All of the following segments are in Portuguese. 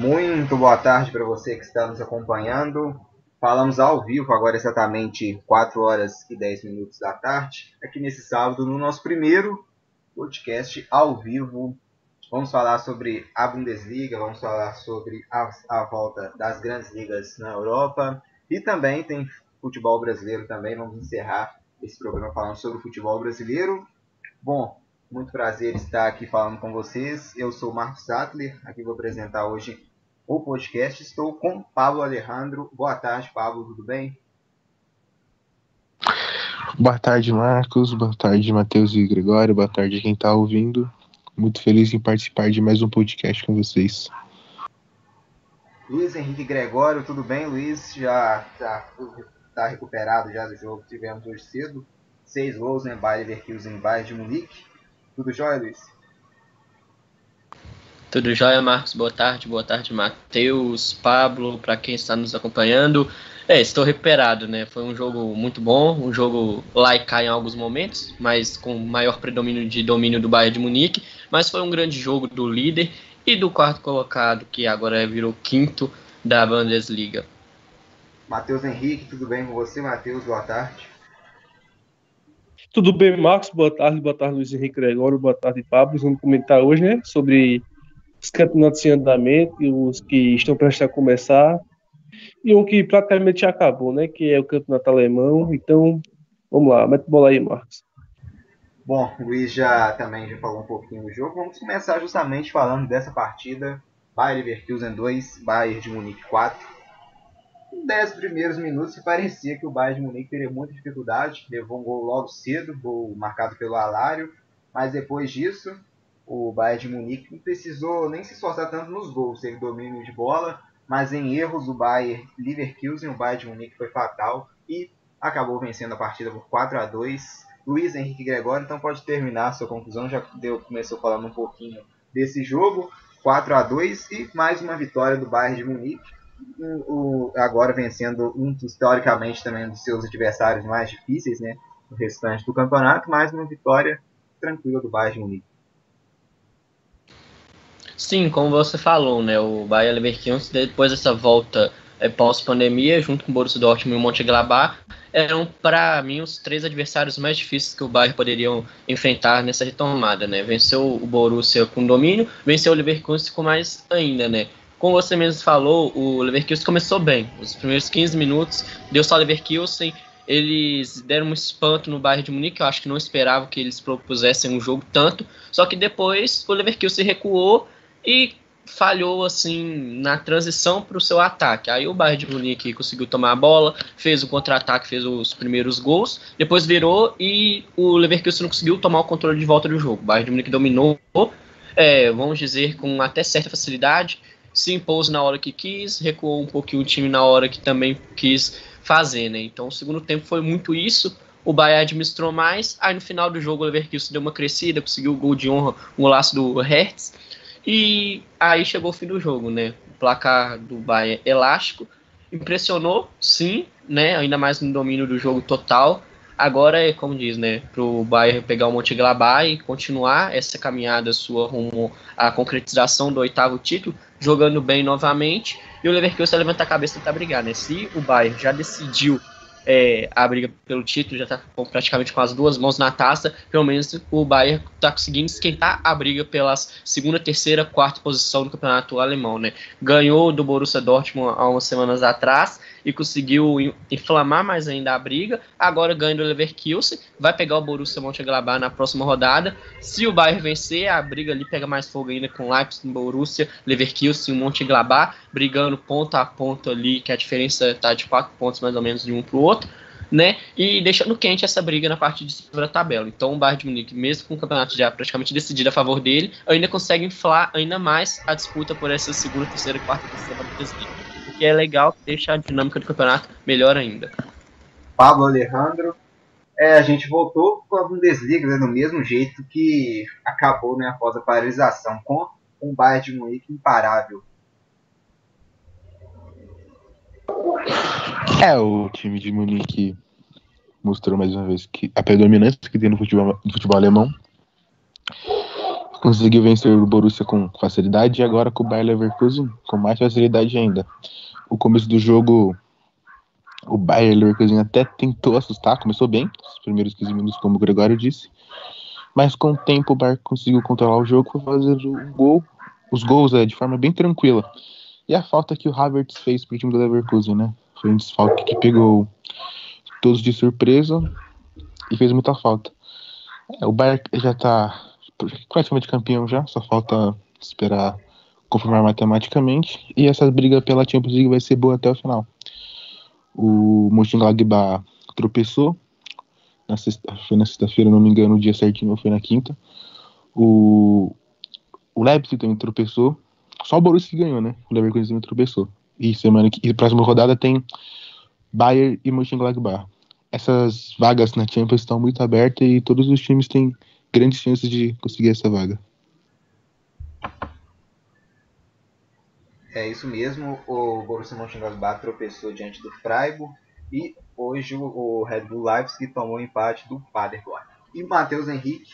Muito boa tarde para você que está nos acompanhando. Falamos ao vivo, agora exatamente 4 horas e 10 minutos da tarde, aqui nesse sábado, no nosso primeiro podcast ao vivo. Vamos falar sobre a Bundesliga, vamos falar sobre a, a volta das grandes ligas na Europa e também tem futebol brasileiro também. Vamos encerrar esse programa falando sobre o futebol brasileiro. Bom, muito prazer estar aqui falando com vocês. Eu sou o Marcos Sattler, aqui vou apresentar hoje o podcast. Estou com Pablo Alejandro. Boa tarde, Pablo, tudo bem? Boa tarde, Marcos. Boa tarde, Matheus e Gregório. Boa tarde quem está ouvindo. Muito feliz em participar de mais um podcast com vocês. Luiz Henrique Gregório, tudo bem, Luiz? Já está tá recuperado já do jogo que tivemos hoje cedo. Seis gols, né? Bayer Leverkusen, Bayern de Munique. Tudo jóia, Luiz? Tudo jóia, Marcos? Boa tarde, boa tarde, Matheus, Pablo, para quem está nos acompanhando. É, estou recuperado, né? Foi um jogo muito bom, um jogo lá e cá em alguns momentos, mas com maior predomínio de domínio do Bayern de Munique. Mas foi um grande jogo do líder e do quarto colocado, que agora virou quinto da Bundesliga. Matheus Henrique, tudo bem com você, Matheus? Boa tarde. Tudo bem, Marcos? Boa tarde, boa tarde, Luiz Henrique Gregório, boa tarde, Pablo. Vamos comentar hoje, né, sobre os campeonatos em andamento e os que estão prestes a começar e um que praticamente já acabou, né, que é o campeonato alemão. Então, vamos lá, mete bola aí, Marcos. Bom, o Luiz já também já falou um pouquinho do jogo. Vamos começar justamente falando dessa partida. Bayern Leverkusen 2, Bayern de Munique 4 em 10 primeiros minutos parecia que o Bayern de Munique teria muita dificuldade, levou um gol logo cedo, gol marcado pelo Alário, mas depois disso o Bayern de Munique não precisou nem se esforçar tanto nos gols, teve domínio de bola, mas em erros do Bayern Leverkusen, o Bayern de Munique foi fatal e acabou vencendo a partida por 4 a 2. Luiz Henrique Gregório, então pode terminar a sua conclusão, já deu, começou falando um pouquinho desse jogo, 4 a 2 e mais uma vitória do Bayern de Munique o, agora vencendo um dos, teoricamente, também dos seus adversários mais difíceis, né? No restante do campeonato, mais uma vitória tranquila do Bayern de Munique. Sim, como você falou, né? O Bayern Leverkusen, depois dessa volta é, pós-pandemia, junto com o Borussia Dortmund e o Mönchengladbach, eram, para mim, os três adversários mais difíceis que o Bayern poderiam enfrentar nessa retomada, né? Venceu o Borussia com domínio, venceu o Leverkusen com mais ainda, né? como você mesmo falou, o Leverkusen começou bem. Os primeiros 15 minutos deu só Leverkusen. Eles deram um espanto no bairro de Munique. Eu acho que não esperavam que eles propusessem um jogo tanto. Só que depois o Leverkusen recuou e falhou assim na transição para o seu ataque. Aí o Bayern de Munique conseguiu tomar a bola, fez o contra-ataque, fez os primeiros gols, depois virou e o Leverkusen não conseguiu tomar o controle de volta do jogo. O Bayern de Munique dominou, é, vamos dizer, com até certa facilidade se impôs na hora que quis, recuou um pouquinho o time na hora que também quis fazer, né? Então o segundo tempo foi muito isso. O Bayern administrou mais, aí no final do jogo o Leverkusen deu uma crescida, conseguiu o gol de honra, um laço do Hertz, e aí chegou o fim do jogo, né? O placar do Bayern elástico, impressionou, sim, né? Ainda mais no domínio do jogo total, Agora é, como diz, né, para o Bayern pegar o Monte Glabá e continuar essa caminhada sua rumo à concretização do oitavo título, jogando bem novamente, e o Leverkusen levantar a cabeça e tentar brigar, né? Se o Bayern já decidiu é, a briga pelo título, já está praticamente com as duas mãos na taça. Pelo menos o Bayern está conseguindo esquentar a briga pelas segunda, terceira, quarta posição do campeonato alemão. Né? Ganhou do Borussia Dortmund há umas semanas atrás e conseguiu inflamar mais ainda a briga. Agora ganha do Leverkusen, vai pegar o Borussia Mönchengladbach na próxima rodada. Se o Bayern vencer, a briga ali pega mais fogo ainda com Leipzig, Borussia, Leverkusen e Mönchengladbach, brigando ponto a ponto ali, que a diferença está de quatro pontos mais ou menos de um para o outro né? E deixando quente essa briga na parte de cima da tabela. Então o Bayern de Munique, mesmo com o campeonato já praticamente decidido a favor dele, ainda consegue inflar ainda mais a disputa por essa segunda, terceira e quarta posição da Bundesliga. Que é legal, deixa a dinâmica do campeonato melhor ainda. Pablo Alejandro, é, a gente voltou com a Bundesliga né, do mesmo jeito que acabou né, após a paralisação, com um Bayern de Munique imparável. É, o time de Munique mostrou mais uma vez que a predominância que tem no futebol, no futebol alemão. conseguiu vencer o Borussia com facilidade e agora com o Bayer Leverkusen com mais facilidade ainda. O começo do jogo, o Bayer Leverkusen até tentou assustar, começou bem, os primeiros 15 minutos, como o Gregório disse, mas com o tempo o Bayer conseguiu controlar o jogo e fazer o gol, os gols é, de forma bem tranquila. E a falta que o Havertz fez pro time do Leverkusen, né? Foi um desfalque que pegou todos de surpresa e fez muita falta. É, o Bayern já tá praticamente campeão já, só falta esperar confirmar matematicamente. E essa briga pela Champions League vai ser boa até o final. O Mönchengladbach tropeçou na sexta, foi na sexta-feira, não me engano, o dia certinho foi na quinta. O, o Leipzig também tropeçou. Só o Borussia que ganhou, né? O Leverkusen também tropeçou. E semana que e próxima rodada tem Bayern e Mönchengladbach. Essas vagas na Champions estão muito abertas e todos os times têm grandes chances de conseguir essa vaga. É isso mesmo, o Borussia Mönchengladbach tropeçou diante do Freiburg e hoje o Red Bull Leipzig tomou o empate do Paderborn. E Matheus Henrique,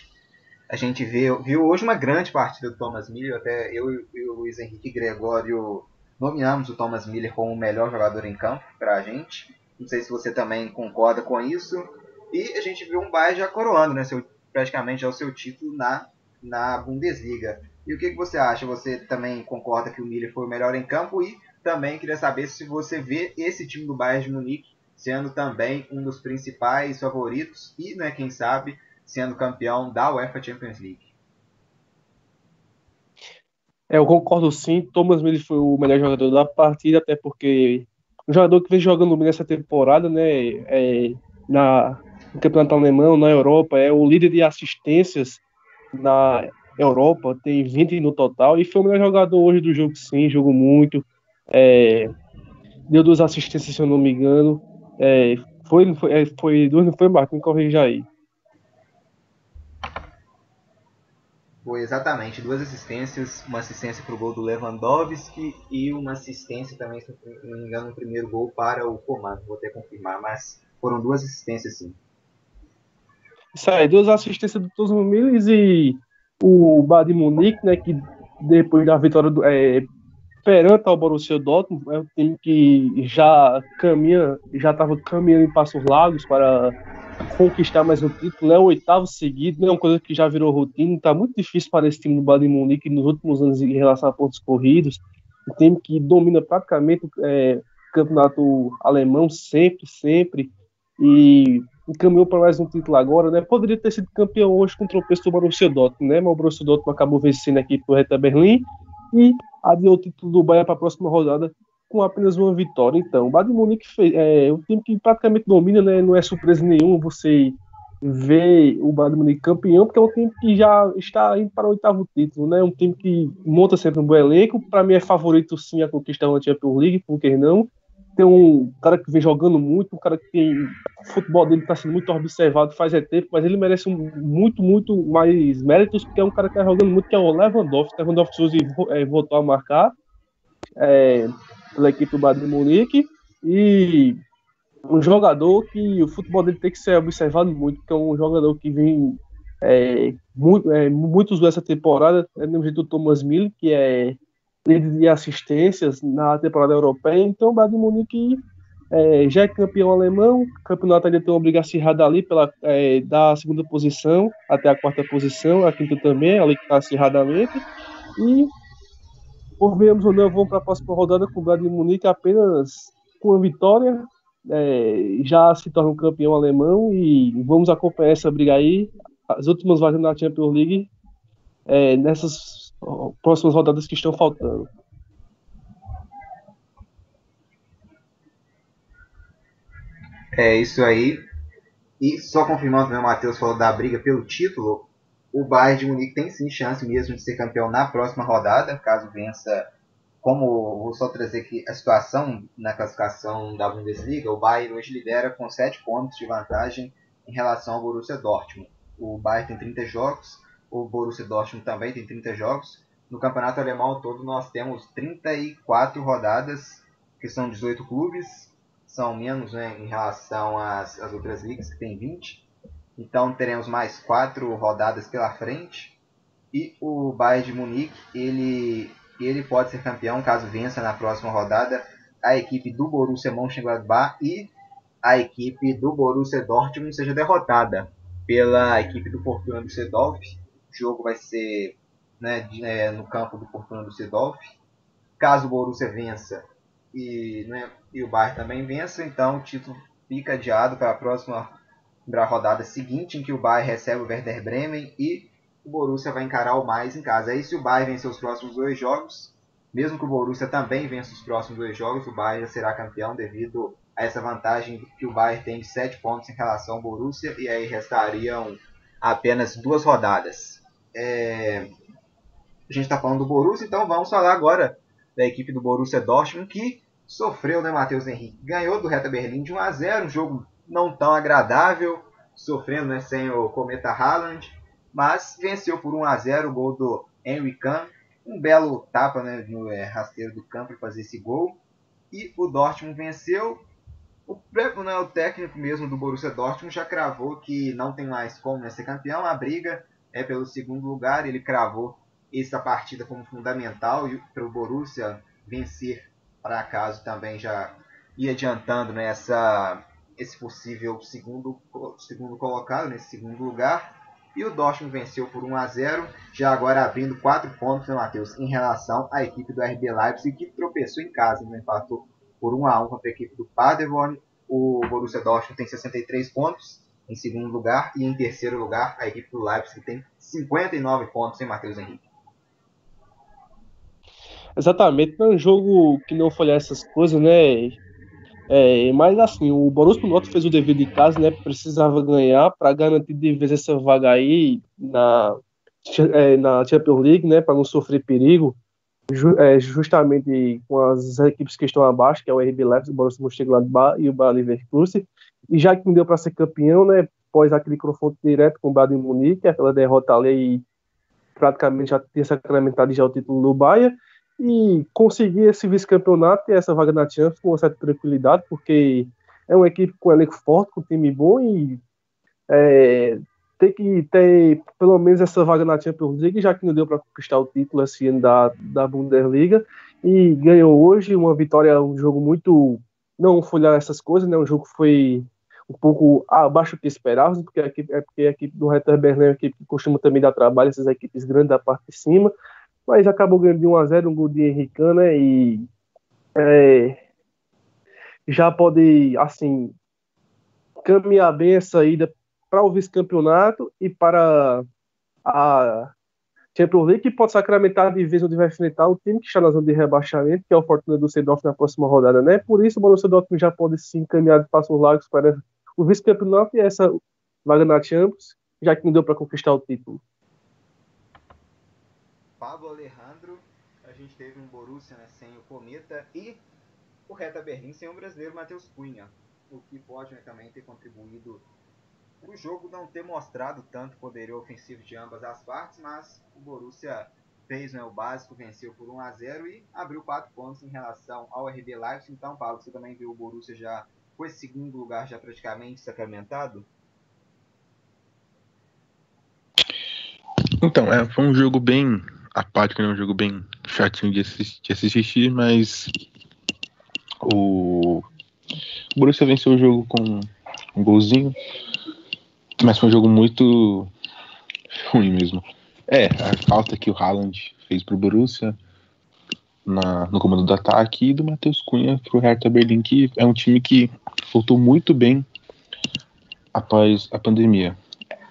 a gente viu, viu hoje uma grande partida do Thomas Miller, até eu e o Luiz Henrique Gregório nomeamos o Thomas Miller como o melhor jogador em campo para a gente. Não sei se você também concorda com isso. E a gente viu um Bayern já coroando, né, seu, praticamente é o seu título na, na Bundesliga. E o que, que você acha? Você também concorda que o Miller foi o melhor em campo? E também queria saber se você vê esse time do Bayern de Munique sendo também um dos principais favoritos e, né, quem sabe, sendo campeão da UEFA Champions League. É, eu concordo sim. Thomas Miller foi o melhor jogador da partida, até porque um jogador que vem jogando nessa temporada, né, é, na, no campeonato alemão, na Europa, é o líder de assistências na Europa, tem 20 no total, e foi o melhor jogador hoje do jogo, sim, jogou muito, é, deu duas assistências, se eu não me engano, é, foi, foi, é, foi duas, não foi, Marco? Me corrija aí. Foi exatamente duas assistências, uma assistência para o gol do Lewandowski e uma assistência também, se não me engano, no primeiro gol para o Coman, vou até confirmar, mas foram duas assistências sim. Isso aí, duas assistências do Todos Miles e o Bad Munique, né, que depois da vitória do, é, perante ao Borussia Dortmund, é um time que já caminha, já estava caminhando em passos largos para conquistar mais um título, é o oitavo seguido, é uma coisa que já virou rotina, está muito difícil para esse time do Bayern Munique nos últimos anos em relação a pontos corridos, um time que domina praticamente é, o campeonato alemão sempre, sempre, e encaminhou para mais um título agora, né? Poderia ter sido campeão hoje com o tropeço do Borussia Dortmund, né? Mas o Borussia Dortmund acabou vencendo aqui por Hertha Berlim e adiou o título do Bayern para a próxima rodada com apenas uma vitória. Então, o de Munique fez, é um time que praticamente domina, né? Não é surpresa nenhuma você ver o de Munique campeão, porque é um time que já está indo para o oitavo título, né? Um time que monta sempre um bom elenco. Para mim é favorito sim a conquista da Champions League, por que não? Tem um cara que vem jogando muito, um cara que tem. O futebol dele está sendo muito observado faz é tempo, mas ele merece muito, muito mais méritos, porque é um cara que está jogando muito, que é o Lewandowski. Lewandowski hoje é, voltou a marcar. É, pela equipe do Bayern de Munique e um jogador que o futebol dele tem que ser observado muito, porque é um jogador que vem é, muito, é, muitos dessa temporada, é do jeito do Thomas Miller, que é líder de assistências na temporada europeia, então o Bayern Munique é, já é campeão alemão, o campeonato ainda tem uma briga acirrada ali pela, é, da segunda posição até a quarta posição, a quinta também, ali que está acirradamente, e por vermos ou não, vamos para a próxima rodada com o Bayern Munique apenas com a vitória. É, já se torna um campeão alemão e vamos acompanhar essa briga aí. As últimas vagas na Champions League é, nessas próximas rodadas que estão faltando. É isso aí. E só confirmando o Matheus falou da briga pelo título o Bayern de Munique tem sim chance mesmo de ser campeão na próxima rodada, caso vença. Como vou só trazer aqui a situação na classificação da Bundesliga, o Bayern hoje lidera com 7 pontos de vantagem em relação ao Borussia Dortmund. O Bayern tem 30 jogos, o Borussia Dortmund também tem 30 jogos. No campeonato alemão todo nós temos 34 rodadas, que são 18 clubes, são menos né, em relação às, às outras ligas, que tem 20. Então teremos mais quatro rodadas pela frente. E o Bayern de Munique, ele, ele pode ser campeão caso vença na próxima rodada a equipe do Borussia Mönchengladbach e a equipe do Borussia Dortmund seja derrotada pela equipe do Fortuna Düsseldorf. Jogo vai ser né, de, é, no campo do Fortuna Düsseldorf. Caso o Borussia vença e, né, e o Bayern também vença, então o título fica adiado para a próxima rodada seguinte, em que o Bayern recebe o Werder Bremen e o Borussia vai encarar o mais em casa. Aí se o Bayern vencer os próximos dois jogos, mesmo que o Borussia também vença os próximos dois jogos, o Bayern será campeão devido a essa vantagem que o Bayern tem de 7 pontos em relação ao Borussia e aí restariam apenas duas rodadas. É... A gente está falando do Borussia, então vamos falar agora da equipe do Borussia Dortmund que sofreu, né, Matheus Henrique? Ganhou do Hertha Berlim de 1 a 0, um jogo não tão agradável, sofrendo né, sem o Cometa Haaland, mas venceu por 1 a 0 o gol do Henry Kahn, um belo tapa né, no é, rasteiro do campo para fazer esse gol. E o Dortmund venceu o, né, o técnico mesmo do Borussia Dortmund já cravou que não tem mais como né, ser campeão. A briga é pelo segundo lugar. Ele cravou essa partida como fundamental para o Borussia vencer para acaso também já ir adiantando nessa né, esse possível segundo, segundo colocado, nesse segundo lugar. E o Dortmund venceu por 1 a 0, já agora abrindo 4 pontos, né, Matheus, em relação à equipe do RB Leipzig, que tropeçou em casa, né, empatou por 1 a 1 contra a equipe do Paderborn. O Borussia Dortmund tem 63 pontos em segundo lugar e em terceiro lugar a equipe do Leipzig tem 59 pontos, em Matheus Henrique? Exatamente, é um jogo que não foi essas coisas, né? É, mas assim, o Borussia Dortmund fez o dever de casa, né? Precisava ganhar para garantir de vez essa vaga aí na, é, na Champions League, né? Para não sofrer perigo é, justamente com as equipes que estão abaixo, que é o RB Leipzig, o Borussia Mönchengladbach e o Bayer Leverkusen, e já que não deu para ser campeão, né, após aquele confronto direto com o Bayern Munique, aquela derrota ali, praticamente já tinha sacramentado já o título do Bayern, e conseguir esse vice-campeonato e essa vaga na Champions com uma certa tranquilidade, porque é uma equipe com elenco forte, com time bom e é, ter que ter pelo menos essa vaga na Champions League, já que não deu para conquistar o título esse ano da, da Bundesliga, e ganhou hoje uma vitória, um jogo muito. Não lá essas coisas, né? Um jogo foi um pouco abaixo do que esperávamos, porque a equipe, é porque a equipe do Hertha Berlim é uma equipe que costuma também dar trabalho, essas equipes grandes da parte de cima, mas acabou ganhando de 1 a 0 um gol de Henrique, né? E é, já pode, assim, caminhar bem a saída para o vice-campeonato e para a Champions League, que pode sacramentar de vez onde vai enfrentar o time que está na zona de rebaixamento, que é o Fortuna do Sedorf na próxima rodada, né? Por isso, o Borussia Dortmund já pode se encaminhar de passos largos para o vice-campeonato e essa vaga na Champions, já que não deu para conquistar o título. Pablo Alejandro, a gente teve um Borussia né, sem o Cometa e o Reta Berlim sem o brasileiro Matheus Cunha, o que pode né, também ter contribuído o jogo não ter mostrado tanto poderio ofensivo de ambas as partes, mas o Borussia fez né, o básico, venceu por 1 a 0 e abriu 4 pontos em relação ao RB Leipzig. Então, Paulo, você também viu o Borussia já com esse segundo lugar já praticamente sacramentado? Então, é, foi um jogo bem apático, né? um jogo bem chatinho de de assistir mas o... o Borussia venceu o jogo com um golzinho, mas foi um jogo muito ruim mesmo. É, a falta que o Haaland fez pro Borussia na, no comando do ataque e do Matheus Cunha pro Hertha Berlim, que é um time que voltou muito bem após a pandemia.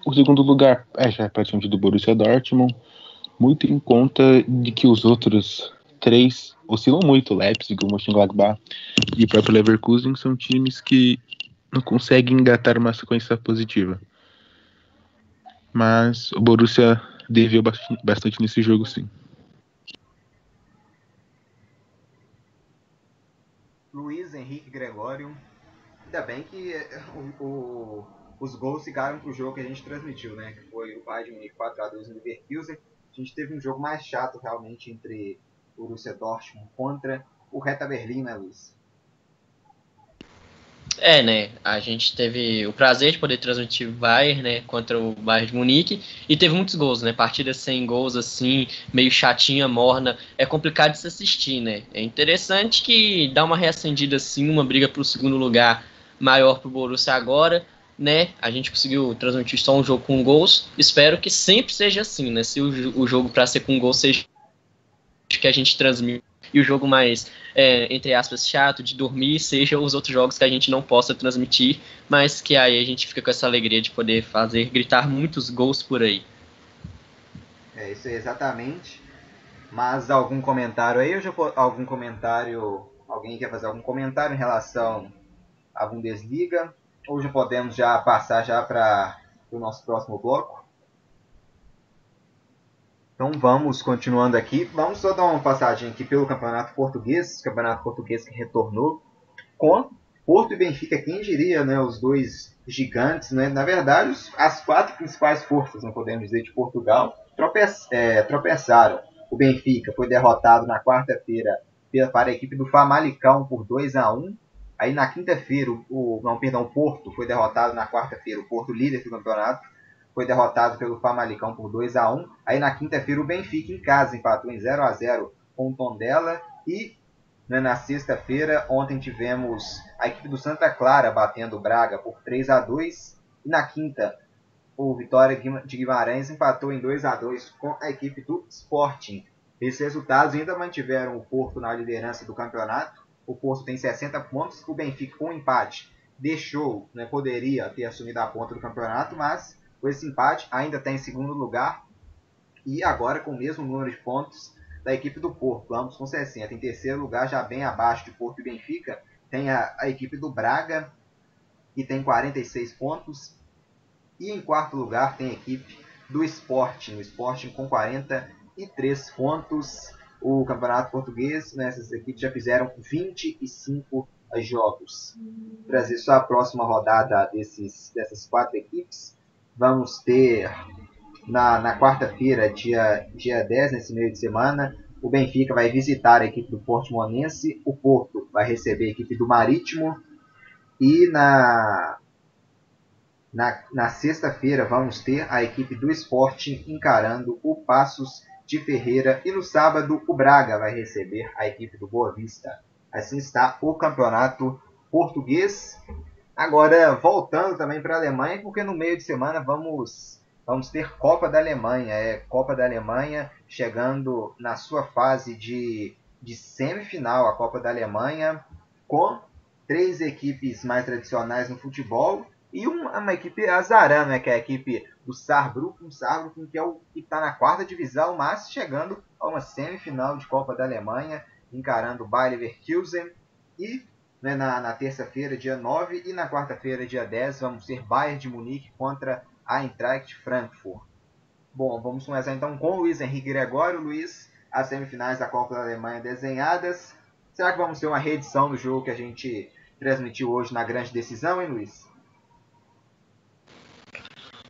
O segundo lugar é já praticamente do Borussia Dortmund, muito em conta de que os outros três oscilam muito, Leipzig, o Mönchengladbach e o próprio Leverkusen são times que não conseguem engatar uma sequência positiva. Mas o Borussia deveu bastante nesse jogo, sim. Luiz Henrique Gregório. Ainda bem que eh, o, o, os gols ficaram pro jogo que a gente transmitiu, né? Que foi o Bayern de Munique 4x2 no Leverkusen. A gente teve um jogo mais chato realmente entre o Borussia Dortmund contra o Hertha Berlim, né, Luiz? É, né? A gente teve o prazer de poder transmitir o Bayern, né, contra o Bayern de Munique e teve muitos gols, né? Partida sem gols assim, meio chatinha, morna, é complicado de se assistir, né? É interessante que dá uma reacendida assim, uma briga para o segundo lugar maior para o Borussia agora, né? A gente conseguiu transmitir só um jogo com gols. Espero que sempre seja assim, né? Se o, o jogo para ser com gols seja que a gente transmite e o jogo mais, é, entre aspas, chato de dormir seja os outros jogos que a gente não possa transmitir, mas que aí a gente fica com essa alegria de poder fazer gritar muitos gols por aí. É isso exatamente. Mas algum comentário aí, já algum comentário, alguém quer fazer algum comentário em relação à Bundesliga? Ou já podemos já passar já para o nosso próximo bloco? Então vamos continuando aqui. Vamos só dar uma passadinha aqui pelo Campeonato Português, Campeonato Português que retornou com Porto e Benfica, quem diria, né, os dois gigantes, né? Na verdade, as quatro principais forças, não podemos dizer, de Portugal, é, tropeçaram. O Benfica foi derrotado na quarta-feira para a equipe do Famalicão por 2 a 1. Aí na quinta-feira, o, não, perdão, o Porto foi derrotado na quarta-feira, o Porto líder do campeonato foi derrotado pelo Famalicão por 2 a 1 Aí na quinta-feira o Benfica em casa empatou em 0 a 0 com o Tondela. E né, na sexta-feira, ontem tivemos a equipe do Santa Clara batendo o Braga por 3 a 2 E na quinta, o Vitória de Guimarães empatou em 2 a 2 com a equipe do Sporting. Esses resultados ainda mantiveram o Porto na liderança do campeonato. O Porto tem 60 pontos, o Benfica com um empate deixou, né, poderia ter assumido a ponta do campeonato, mas com esse empate, ainda está em segundo lugar e agora com o mesmo número de pontos da equipe do Porto, ambos com 60. Em terceiro lugar, já bem abaixo de Porto e Benfica, tem a, a equipe do Braga, que tem 46 pontos. E em quarto lugar tem a equipe do Sporting, o Sporting com 43 pontos. O Campeonato Português, né, essas equipes já fizeram 25 jogos. Trazer só a próxima rodada desses, dessas quatro equipes vamos ter na, na quarta-feira, dia, dia 10, nesse meio de semana, o Benfica vai visitar a equipe do Portimonense, o Porto vai receber a equipe do Marítimo e na, na, na sexta-feira vamos ter a equipe do Sporting encarando o Passos de Ferreira e no sábado o Braga vai receber a equipe do Boa Vista. Assim está o campeonato português. Agora, voltando também para a Alemanha, porque no meio de semana vamos, vamos ter Copa da Alemanha. É Copa da Alemanha chegando na sua fase de, de semifinal, a Copa da Alemanha, com três equipes mais tradicionais no futebol e uma, uma equipe azarã, né, que é a equipe do Saarbrücken, Saarbrücken que é o que está na quarta divisão, mas chegando a uma semifinal de Copa da Alemanha, encarando o Bayer Leverkusen e né, na, na terça-feira, dia 9, e na quarta-feira, dia 10, vamos ter Bayern de Munique contra a Eintracht Frankfurt. Bom, vamos começar então com o Luiz Henrique Gregório. Luiz, as semifinais da Copa da Alemanha desenhadas. Será que vamos ter uma reedição do jogo que a gente transmitiu hoje na grande decisão, hein, Luiz?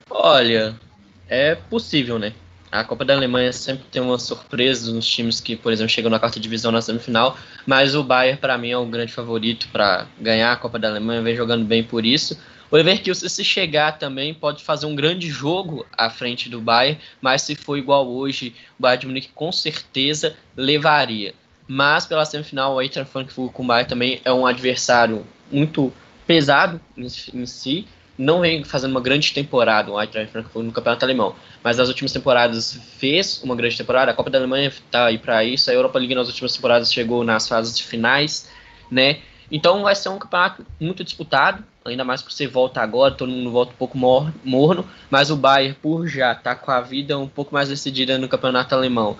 Olha, é possível, né? A Copa da Alemanha sempre tem uma surpresa nos times que, por exemplo, chegam na quarta divisão na semifinal, mas o Bayern, para mim, é o grande favorito para ganhar a Copa da Alemanha, vem jogando bem por isso. O Leverkusen, se chegar também, pode fazer um grande jogo à frente do Bayern, mas se for igual hoje, o Bayern de Munique com certeza levaria. Mas pela semifinal, o Eintracht Frankfurt com o Bayern também é um adversário muito pesado em, em si, não vem fazendo uma grande temporada, o Eintracht Frankfurt no campeonato alemão, mas nas últimas temporadas fez uma grande temporada. A Copa da Alemanha está aí para isso. A Europa League nas últimas temporadas chegou nas fases de finais, né? Então vai ser um campeonato muito disputado, ainda mais por você volta agora, todo mundo volta um pouco morno, mas o Bayern, por já tá com a vida um pouco mais decidida no campeonato alemão,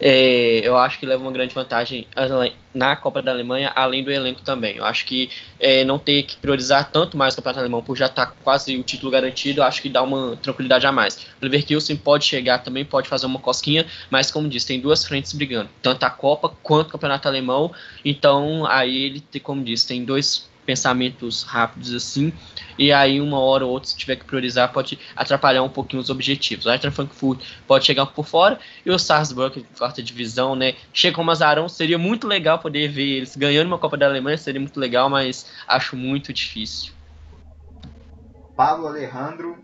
é, eu acho que leva uma grande vantagem na Copa da Alemanha, além do elenco também. Eu acho que é, não ter que priorizar tanto mais o Campeonato Alemão por já estar tá quase o título garantido, eu acho que dá uma tranquilidade a mais. O Leverkusen pode chegar também, pode fazer uma cosquinha, mas como disse, tem duas frentes brigando, tanto a Copa quanto o Campeonato Alemão. Então, aí ele, como disse, tem dois pensamentos rápidos assim, e aí uma hora ou outra, se tiver que priorizar, pode atrapalhar um pouquinho os objetivos. O Eintracht Frankfurt pode chegar por fora, e o Salzburg, quarta divisão, né, chega com o Mazarão, seria muito legal poder ver eles ganhando uma Copa da Alemanha, seria muito legal, mas acho muito difícil. Pablo Alejandro,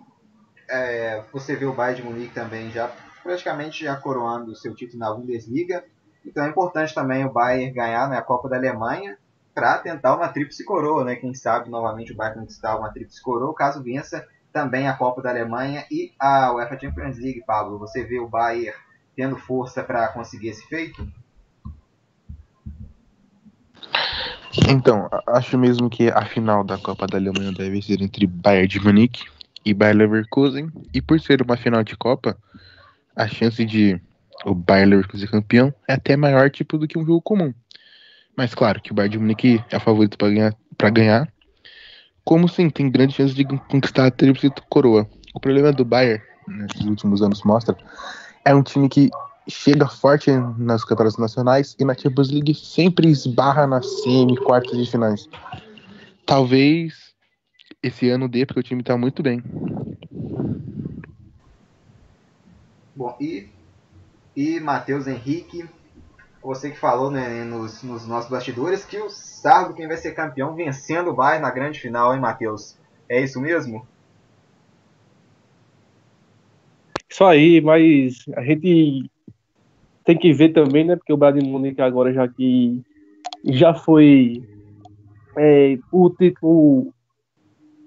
é, você vê o Bayern de Munique também já praticamente já coroando o seu título na Bundesliga, então é importante também o Bayern ganhar né, a Copa da Alemanha para tentar uma tríplice coroa, né? Quem sabe novamente o Bayern conquistar uma tríplice coroa, caso vença também a Copa da Alemanha e a UEFA Champions League, Pablo. Você vê o Bayern tendo força para conseguir esse feito? Então, acho mesmo que a final da Copa da Alemanha deve ser entre Bayern de Munique e Bayern Leverkusen. E por ser uma final de Copa, a chance de o Bayern Leverkusen campeão é até maior tipo do que um jogo comum. Mas claro que o Bayern de Munique é o favorito para ganhar, ganhar. Como sim, tem grande chance de conquistar a tríplice coroa. O problema do Bayern, nesses últimos anos mostra, é um time que chega forte nas campeonatos nacionais e na Champions League sempre esbarra nas semi, quartas de finais. Talvez esse ano dê, porque o time tá muito bem. Bom, e, e Matheus Henrique, você que falou né, nos, nos nossos bastidores que o Sardo quem vai ser campeão vencendo o Bayern na grande final, hein, Matheus? É isso mesmo? Isso aí, mas a gente tem que ver também, né? Porque o Bayern de Munique agora já que já foi é, o título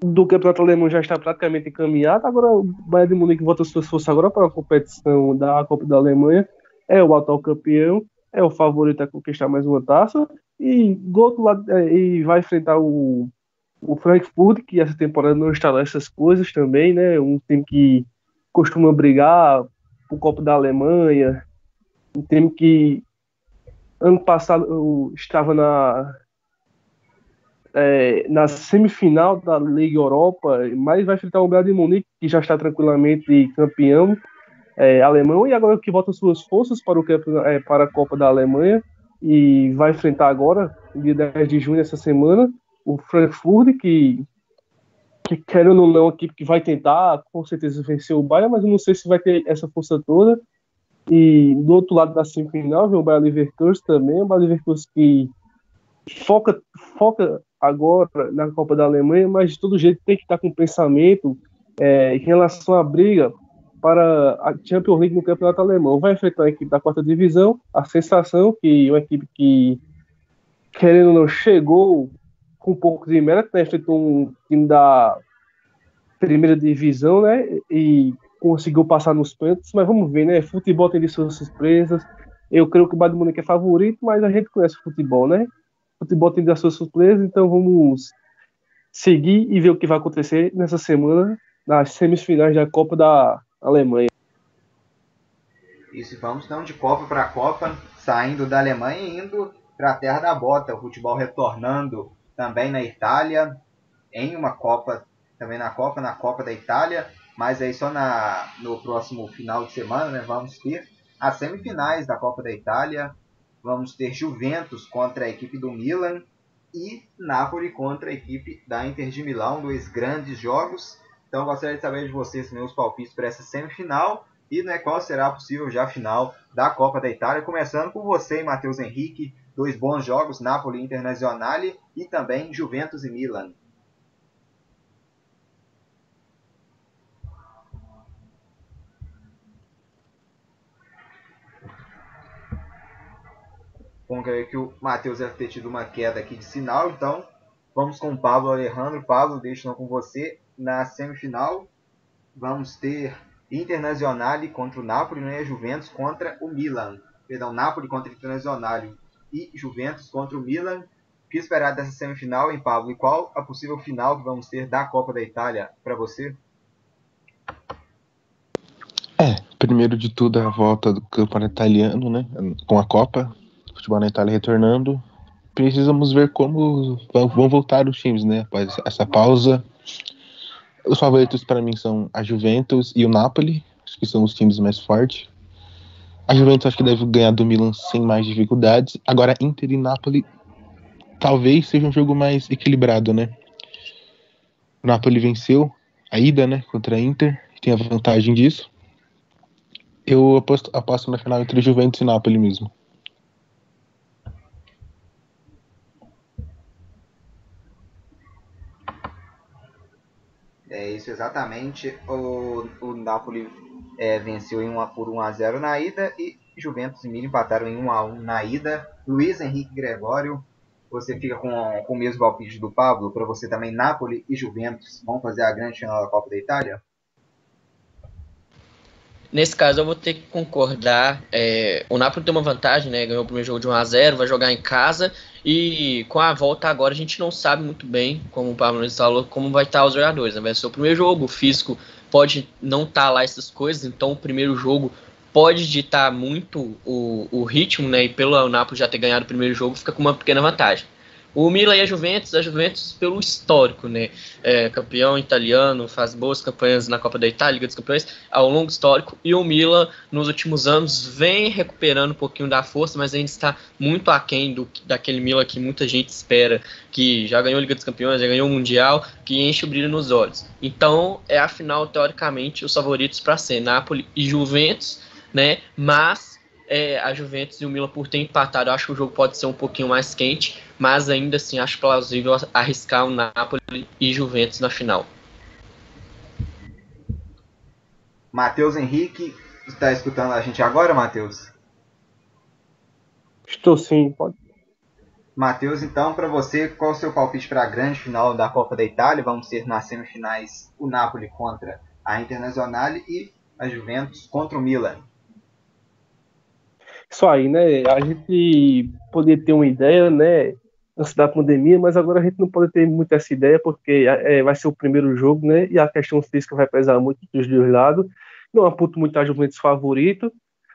do campeonato alemão já está praticamente encaminhado. Agora o Bayern de Munique volta suas forças agora para a competição da Copa da Alemanha. É o atual campeão é o favorito a conquistar mais uma taça. E do outro lado é, e vai enfrentar o, o Frankfurt que essa temporada não está lá essas coisas também, né? Um time que costuma brigar o Copa da Alemanha, um time que ano passado estava na é, na semifinal da Liga Europa, mas vai enfrentar o Bayern de Munique que já está tranquilamente campeão é, alemão e agora que volta suas forças para, o, é, para a Copa da Alemanha e vai enfrentar agora, dia 10 de junho, essa semana, o Frankfurt, que, que querendo ou não, a equipe que vai tentar, com certeza, vencer o Bayern, mas eu não sei se vai ter essa força toda. E do outro lado da semifinal vem o Bayern Leverkusen também, o Bayern Leverkusen que foca, foca agora na Copa da Alemanha, mas de todo jeito tem que estar com pensamento é, em relação à briga para a Champions League no campeonato alemão. Vai enfrentar a equipe da quarta divisão. A sensação que uma equipe que, querendo ou não, chegou com um pouco de mérito, né? enfrentou um time da primeira divisão, né? E conseguiu passar nos pênaltis, mas vamos ver, né? Futebol tem de suas surpresas. Eu creio que o Bayern Munique é favorito, mas a gente conhece o futebol, né? Futebol tem das suas surpresas, então vamos seguir e ver o que vai acontecer nessa semana nas semifinais da Copa da Alemanha. Isso, vamos então de Copa para Copa, saindo da Alemanha e indo para a terra da bota, o futebol retornando também na Itália, em uma Copa, também na Copa, na Copa da Itália, mas aí só na, no próximo final de semana, né, vamos ter as semifinais da Copa da Itália, vamos ter Juventus contra a equipe do Milan e Napoli contra a equipe da Inter de Milão, dois grandes jogos. Então gostaria de saber de vocês meus palpites para essa semifinal e né, qual será a possível já final da Copa da Itália. Começando com você, Matheus Henrique. Dois bons jogos, Napoli Internazionale e também Juventus e Milan. Bom, creio que o Matheus deve ter tido uma queda aqui de sinal, então vamos com o Pablo Alejandro. Pablo, deixo com você na semifinal vamos ter Internazionale contra o Napoli né, e Juventus contra o Milan. Perdão, Napoli contra o Internazionale e Juventus contra o Milan. O que esperar dessa semifinal, hein, Pablo? E qual a possível final que vamos ter da Copa da Itália para você? É, primeiro de tudo a volta do campeonato italiano, né? Com a Copa, futebol na Itália retornando. Precisamos ver como vão voltar os times, né? Após essa pausa os favoritos para mim são a Juventus e o Napoli, acho que são os times mais fortes. A Juventus acho que deve ganhar do Milan sem mais dificuldades. Agora, Inter e Napoli talvez seja um jogo mais equilibrado, né? O Napoli venceu a ida, né, contra a Inter, tem a vantagem disso. Eu aposto, aposto na final entre Juventus e Napoli mesmo. É isso exatamente. O, o Napoli é, venceu em 1 por 1 a 0 na ida e Juventus e Milan empataram em 1 a 1 na ida. Luiz Henrique Gregório, você fica com, com o mesmo palpite do Pablo, para você também Napoli e Juventus vão fazer a grande final da Copa da Itália? Nesse caso eu vou ter que concordar. É, o Napoli tem uma vantagem, né? Ganhou o primeiro jogo de 1 a 0 vai jogar em casa. E com a volta agora a gente não sabe muito bem, como o Pablo falou, como vai estar os jogadores. Né? Vai ser o primeiro jogo, o físico pode não estar tá lá essas coisas, então o primeiro jogo pode ditar muito o, o ritmo, né? E pelo Napoli já ter ganhado o primeiro jogo, fica com uma pequena vantagem. O Milan e a Juventus, a Juventus pelo histórico, né? É, campeão italiano, faz boas campanhas na Copa da Itália, Liga dos Campeões, ao longo histórico. E o Milan, nos últimos anos, vem recuperando um pouquinho da força, mas ainda está muito aquém do, daquele Milan que muita gente espera, que já ganhou a Liga dos Campeões, já ganhou o Mundial, que enche o brilho nos olhos. Então, é a final, teoricamente, os favoritos para ser Napoli e Juventus, né? Mas é, a Juventus e o Milan por ter empatado. Eu acho que o jogo pode ser um pouquinho mais quente, mas ainda assim acho plausível arriscar o Napoli e Juventus na final. Matheus Henrique, está escutando a gente agora, Matheus? Estou sim, pode. Matheus, então, para você, qual o seu palpite para a grande final da Copa da Itália? Vamos ser nas semifinais o Napoli contra a Internazionale e a Juventus contra o Milan. Isso aí, né? A gente poderia ter uma ideia, né? Antes da pandemia, mas agora a gente não pode ter muito essa ideia, porque é, vai ser o primeiro jogo, né? E a questão física vai pesar muito dos dois lados. Não aponto muito a Juventus favorito,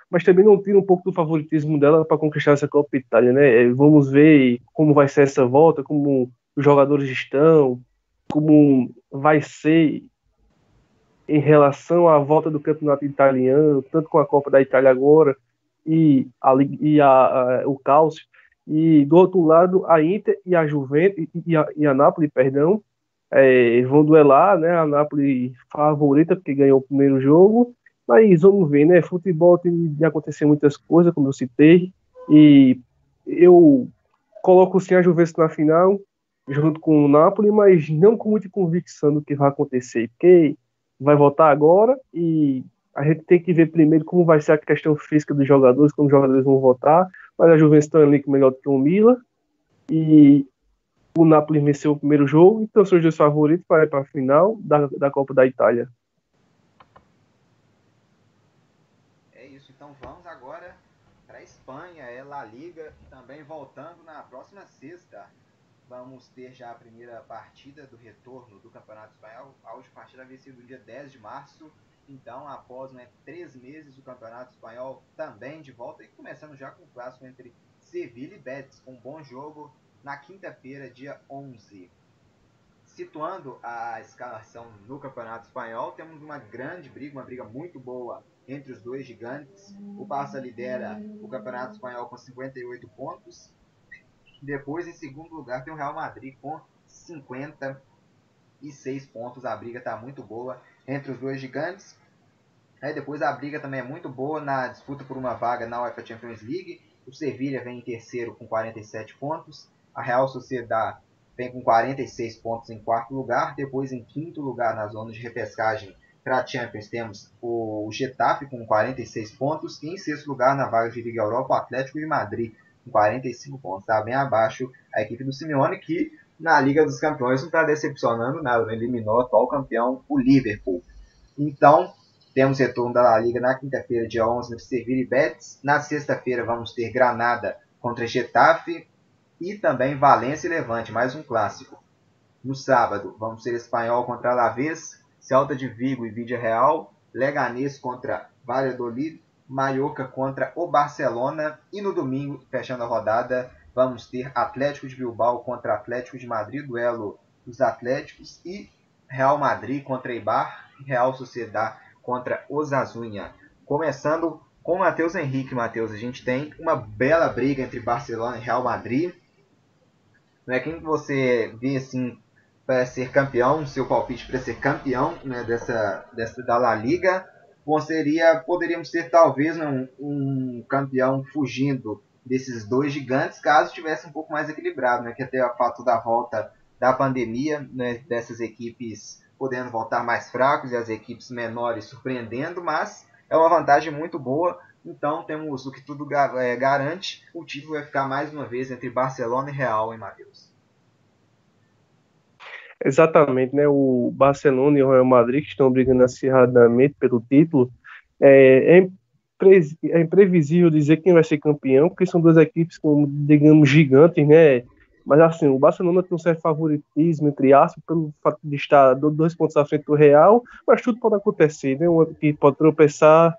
mas também não tira um pouco do favoritismo dela para conquistar essa Copa Itália, né? É, vamos ver como vai ser essa volta, como os jogadores estão, como vai ser em relação à volta do campeonato italiano, tanto com a Copa da Itália agora, e, a, e a, a, o Cálcio, e do outro lado a Inter e a Juventus e a, e a Napoli, perdão, é, vão duelar, né? A Napoli favorita porque ganhou o primeiro jogo, mas vamos ver, né? Futebol tem de acontecer muitas coisas, como eu citei, e eu coloco sim a Juventus na final, junto com o Napoli, mas não com muita convicção do que vai acontecer, porque vai voltar agora e a gente tem que ver primeiro como vai ser a questão física dos jogadores, como os jogadores vão votar. Mas a Juventus está ali melhor do que o Milan. E o Napoli venceu o primeiro jogo, então são os dois favoritos para ir para a final da, da Copa da Itália. É isso, então vamos agora para a Espanha, é La Liga, também voltando na próxima sexta. Vamos ter já a primeira partida do retorno do Campeonato Espanhol. A última partida havia sido no dia 10 de março então, após né, três meses, o Campeonato Espanhol também de volta e começando já com o clássico entre Sevilla e Betis, um bom jogo na quinta-feira, dia 11. Situando a escalação no Campeonato Espanhol, temos uma grande briga, uma briga muito boa entre os dois gigantes. O Barça lidera o Campeonato Espanhol com 58 pontos. Depois, em segundo lugar, tem o Real Madrid com 56 pontos. A briga está muito boa entre os dois gigantes. Aí depois a briga também é muito boa na disputa por uma vaga na UEFA Champions League. O Sevilha vem em terceiro com 47 pontos. A Real Sociedad vem com 46 pontos em quarto lugar. Depois em quinto lugar na zona de repescagem para a Champions temos o Getafe com 46 pontos. E em sexto lugar na vaga de Liga Europa o Atlético de Madrid com 45 pontos. Está bem abaixo a equipe do Simeone que na Liga dos Campeões não está decepcionando nada, eliminou o atual campeão, o Liverpool. Então, temos retorno da La Liga na quinta-feira, dia 11, entre Sevilla e Betis. Na sexta-feira vamos ter Granada contra Getafe e também Valência e Levante, mais um clássico. No sábado vamos ter Espanhol contra Alavés, Celta de Vigo e Vídea Real, Leganês contra Valladolid, Mallorca contra o Barcelona e no domingo, fechando a rodada, vamos ter Atlético de Bilbao contra Atlético de Madrid, duelo dos Atléticos, e Real Madrid contra Eibar, Real Sociedad contra Osasuna. Começando com Matheus Henrique, Matheus, a gente tem uma bela briga entre Barcelona e Real Madrid. Né? Quem você vê assim para ser campeão, seu palpite para ser campeão né, dessa, dessa da La Liga? Seria, poderíamos ter talvez um, um campeão fugindo desses dois gigantes, caso tivesse um pouco mais equilibrado, né? Que até o fato da volta da pandemia, né, dessas equipes podendo voltar mais fracos e as equipes menores surpreendendo, mas é uma vantagem muito boa. Então temos o que tudo é, garante, o título vai ficar mais uma vez entre Barcelona e Real, em Matheus? Exatamente, né? O Barcelona e o Real Madrid que estão brigando acirradamente pelo título. É, é, imprevisível dizer quem vai ser campeão, porque são duas equipes, como digamos, gigantes, né? Mas assim, o Barcelona tem um certo favoritismo, entre aspas, pelo fato de estar dois pontos à frente do Real, mas tudo pode acontecer, né? Uma equipe pode tropeçar,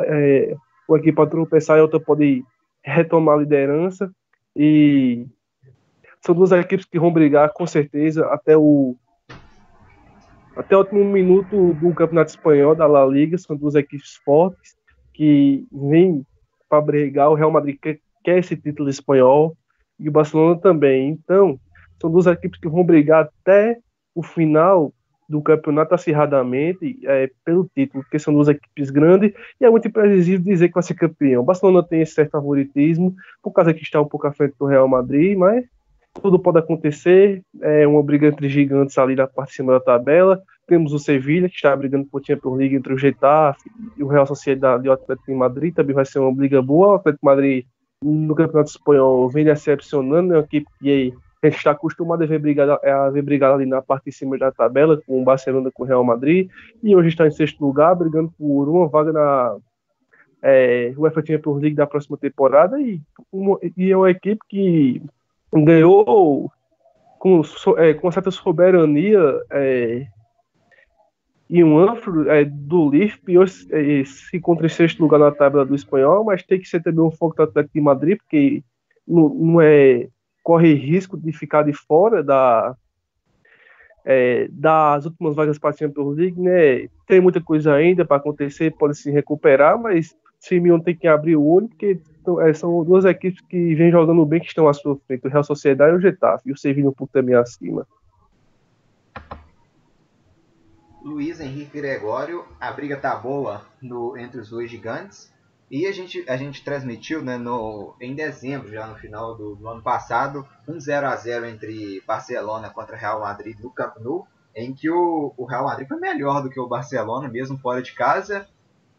é, uma equipe pode tropeçar e outra pode retomar a liderança. E são duas equipes que vão brigar com certeza até o até o último minuto do Campeonato Espanhol da La Liga. São duas equipes fortes que vêm para brigar. O Real Madrid quer, quer esse título espanhol e o Barcelona também. Então, são duas equipes que vão brigar até o final do campeonato acirradamente é, pelo título, porque são duas equipes grandes e é muito imprevisível dizer que vai ser campeão. O Barcelona tem esse certo favoritismo, por causa que está um pouco à frente do Real Madrid, mas tudo pode acontecer. É uma briga entre gigantes ali na parte de cima da tabela. Temos o Sevilha, que está brigando por Champions League entre o Getafe e o Real Sociedade e o Atlético de Madrid. Também vai ser uma briga boa. O Atlético de Madrid, no Campeonato Espanhol, vem decepcionando. É uma equipe que a gente está acostumado a ver brigar, a ver brigar ali na parte de cima da tabela, com o Barcelona com o Real Madrid. E hoje está em sexto lugar, brigando por uma vaga na é, UEFA Champions League da próxima temporada. E, uma, e é uma equipe que ganhou com, é, com certa soberania é, e um amplo é, do e hoje é, se encontra em sexto lugar na tabela do espanhol, mas tem que ser também um foco do Atlético de Madrid, porque não, não é corre risco de ficar de fora da é, das últimas vagas para a Champions League, né? Tem muita coisa ainda para acontecer, pode se recuperar, mas Simeone tem que abrir o olho, porque é, são duas equipes que vêm jogando bem, que estão à sua frente, o Real Sociedade e o Getafe, e o Sevilla um pouco também acima. Luiz Henrique Gregório, a briga tá boa no, entre os dois gigantes. E a gente, a gente transmitiu né, no, em dezembro, já no final do, do ano passado, um 0 a 0 entre Barcelona contra Real Madrid no Camp Nou, em que o, o Real Madrid foi melhor do que o Barcelona, mesmo fora de casa.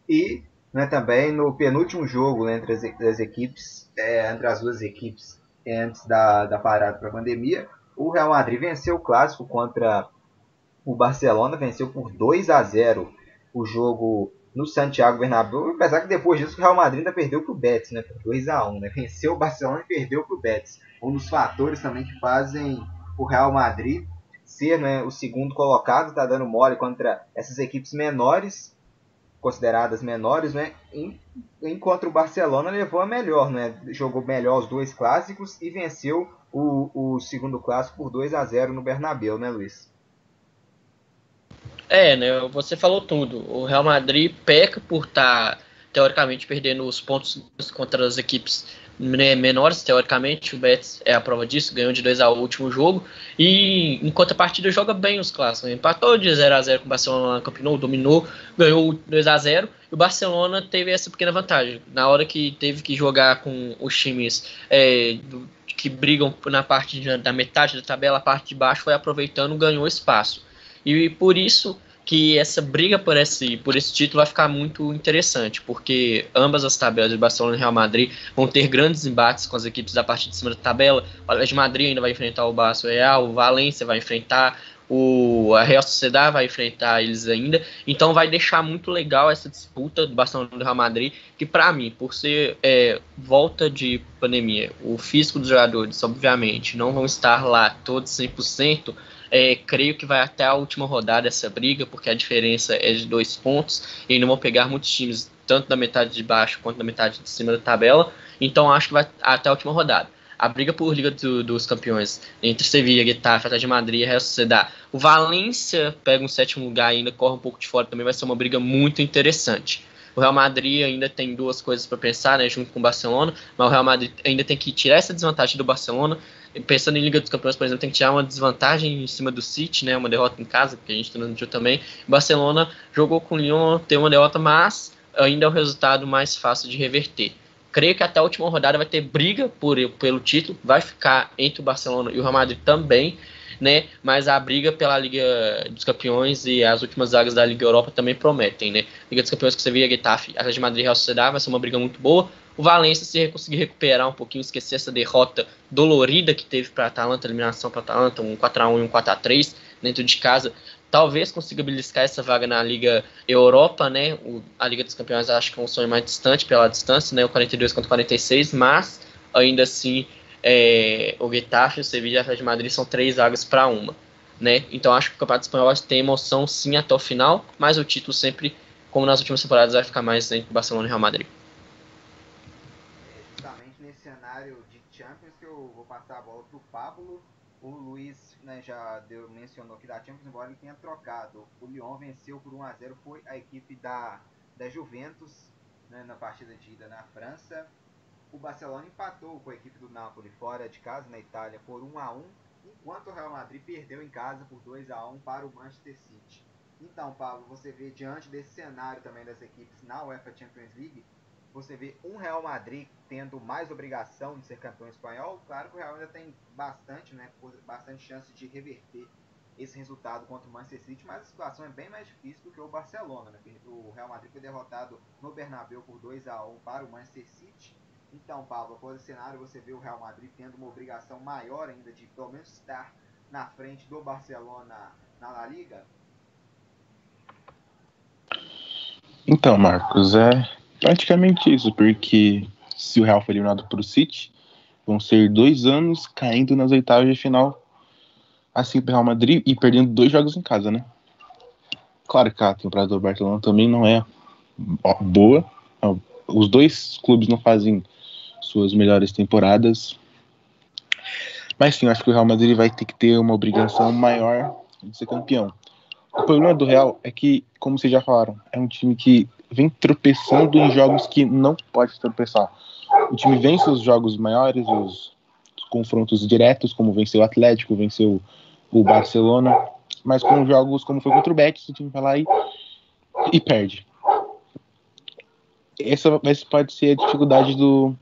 E né, também no penúltimo jogo né, entre as, as equipes, é, entre as duas equipes antes da, da parada para a pandemia, o Real Madrid venceu o clássico contra o Barcelona, venceu por 2 a 0 o jogo no Santiago Bernabéu, apesar que depois disso o Real Madrid ainda perdeu para o Betis, né, por 2 a 1 né, venceu o Barcelona e perdeu para o Betis. Um dos fatores também que fazem o Real Madrid ser né, o segundo colocado, está dando mole contra essas equipes menores consideradas menores, né? Enquanto o Barcelona levou a melhor, né? Jogou melhor os dois clássicos e venceu o, o segundo clássico por 2 a 0 no Bernabéu, né, Luiz? É, né? Você falou tudo. O Real Madrid peca por estar tá, teoricamente perdendo os pontos contra as equipes menores, teoricamente, o Betis é a prova disso, ganhou de 2 a 1 o último jogo, e enquanto a partida joga bem os clássicos, empatou de 0 a 0 com o Barcelona, campeonou, dominou, ganhou 2 a 0 e o Barcelona teve essa pequena vantagem, na hora que teve que jogar com os times é, do, que brigam na parte de, da metade da tabela, a parte de baixo foi aproveitando, ganhou espaço, e por isso que essa briga por esse, por esse título vai ficar muito interessante, porque ambas as tabelas de Barcelona e Real Madrid vão ter grandes embates com as equipes da parte de cima da tabela. O Atlético de Madrid ainda vai enfrentar o Barça Real, o Valência vai enfrentar o a Real Sociedade vai enfrentar eles ainda, então vai deixar muito legal essa disputa do Barcelona e do Real Madrid, que para mim, por ser é, volta de pandemia, o físico dos jogadores, obviamente, não vão estar lá todos 100%, é, creio que vai até a última rodada essa briga, porque a diferença é de dois pontos e não vão pegar muitos times, tanto da metade de baixo quanto da metade de cima da tabela. Então acho que vai até a última rodada. A briga por Liga do, dos Campeões entre Sevilla, Getafe, Atlético de Madrid e Real Sociedad. O Valência pega um sétimo lugar ainda, corre um pouco de fora, também vai ser uma briga muito interessante. O Real Madrid ainda tem duas coisas para pensar, né, junto com o Barcelona, mas o Real Madrid ainda tem que tirar essa desvantagem do Barcelona Pensando em Liga dos Campeões, por exemplo, tem que tirar uma desvantagem em cima do City, né? Uma derrota em casa, que a gente transmitiu também. O Barcelona jogou com o Lyon, tem uma derrota, mas ainda é o resultado mais fácil de reverter. Creio que até a última rodada vai ter briga por, pelo título, vai ficar entre o Barcelona e o Real Madrid também, né? Mas a briga pela Liga dos Campeões e as últimas vagas da Liga Europa também prometem, né? Liga dos Campeões que você vê, Getafe, Atlético de Madrid e Real Sociedade vai ser uma briga muito boa. O Valência, se conseguir recuperar um pouquinho, esquecer essa derrota dolorida que teve para a Atalanta, eliminação para a Atalanta, um 4x1 e um 4x3 dentro de casa, talvez consiga beliscar essa vaga na Liga Europa, né? O, a Liga dos Campeões acho que é um sonho mais distante pela distância, né? O 42 contra 46, mas ainda assim é, o Getafe, o Sevilla e o Atlético de Madrid são três vagas para uma. Né? Então acho que o Campeonato Espanhol tem emoção sim até o final, mas o título sempre, como nas últimas temporadas, vai ficar mais entre Barcelona e Real Madrid. É justamente nesse cenário de Champions que eu vou passar a bola para o Pablo. O Luiz né, já deu, mencionou que da Champions, embora ele tenha trocado. O Lyon venceu por 1 a 0 foi a equipe da, da Juventus né, na partida de ida na França o Barcelona empatou com a equipe do Napoli fora de casa na Itália por 1 a 1, enquanto o Real Madrid perdeu em casa por 2 a 1 para o Manchester City. Então, Pablo, você vê diante desse cenário também das equipes na UEFA Champions League, você vê um Real Madrid tendo mais obrigação de ser campeão espanhol. Claro que o Real ainda tem bastante, né, bastante chance de reverter esse resultado contra o Manchester City, mas a situação é bem mais difícil do que o Barcelona. Né? O Real Madrid foi derrotado no Bernabéu por 2 a 1 para o Manchester City então, Pablo, após esse cenário, você vê o Real Madrid tendo uma obrigação maior ainda de pelo menos estar na frente do Barcelona na La Liga? Então, Marcos, é praticamente isso, porque se o Real for eliminado para o City, vão ser dois anos caindo nas oitavas de final, assim para o Real Madrid e perdendo dois jogos em casa, né? Claro que a temporada do Barcelona também não é boa, os dois clubes não fazem suas melhores temporadas. Mas sim, acho que o Real Madrid vai ter que ter uma obrigação maior de ser campeão. O problema do Real é que, como vocês já falaram, é um time que vem tropeçando em jogos que não pode tropeçar. O time vence os jogos maiores, os, os confrontos diretos, como venceu o Atlético, venceu o Barcelona, mas com jogos como foi contra o Betis, o time vai lá e, e perde. Essa, essa pode ser a dificuldade do,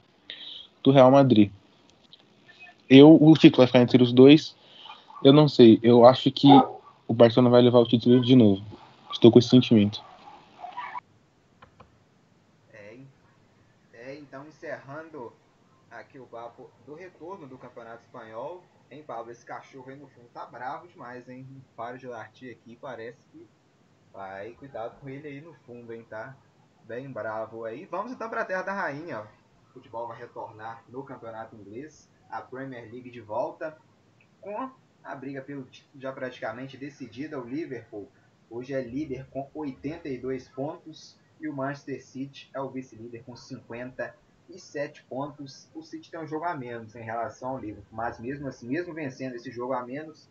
do Real Madrid. Eu, o título vai ficar entre os dois. Eu não sei. Eu acho que o Barcelona vai levar o título de novo. Estou com esse sentimento. É, é então encerrando aqui o papo do retorno do Campeonato Espanhol. Hein, Pablo? Esse cachorro aí no fundo tá bravo demais, hein? Para de latir aqui, parece que vai. Cuidado com ele aí no fundo, hein, tá? Bem bravo aí. Vamos então para a Terra da Rainha futebol vai retornar no campeonato inglês, a Premier League de volta, com a briga pelo título já praticamente decidida. O Liverpool hoje é líder com 82 pontos e o Manchester City é o vice-líder com 57 pontos. O City tem um jogo a menos em relação ao Liverpool, mas mesmo assim, mesmo vencendo esse jogo a menos,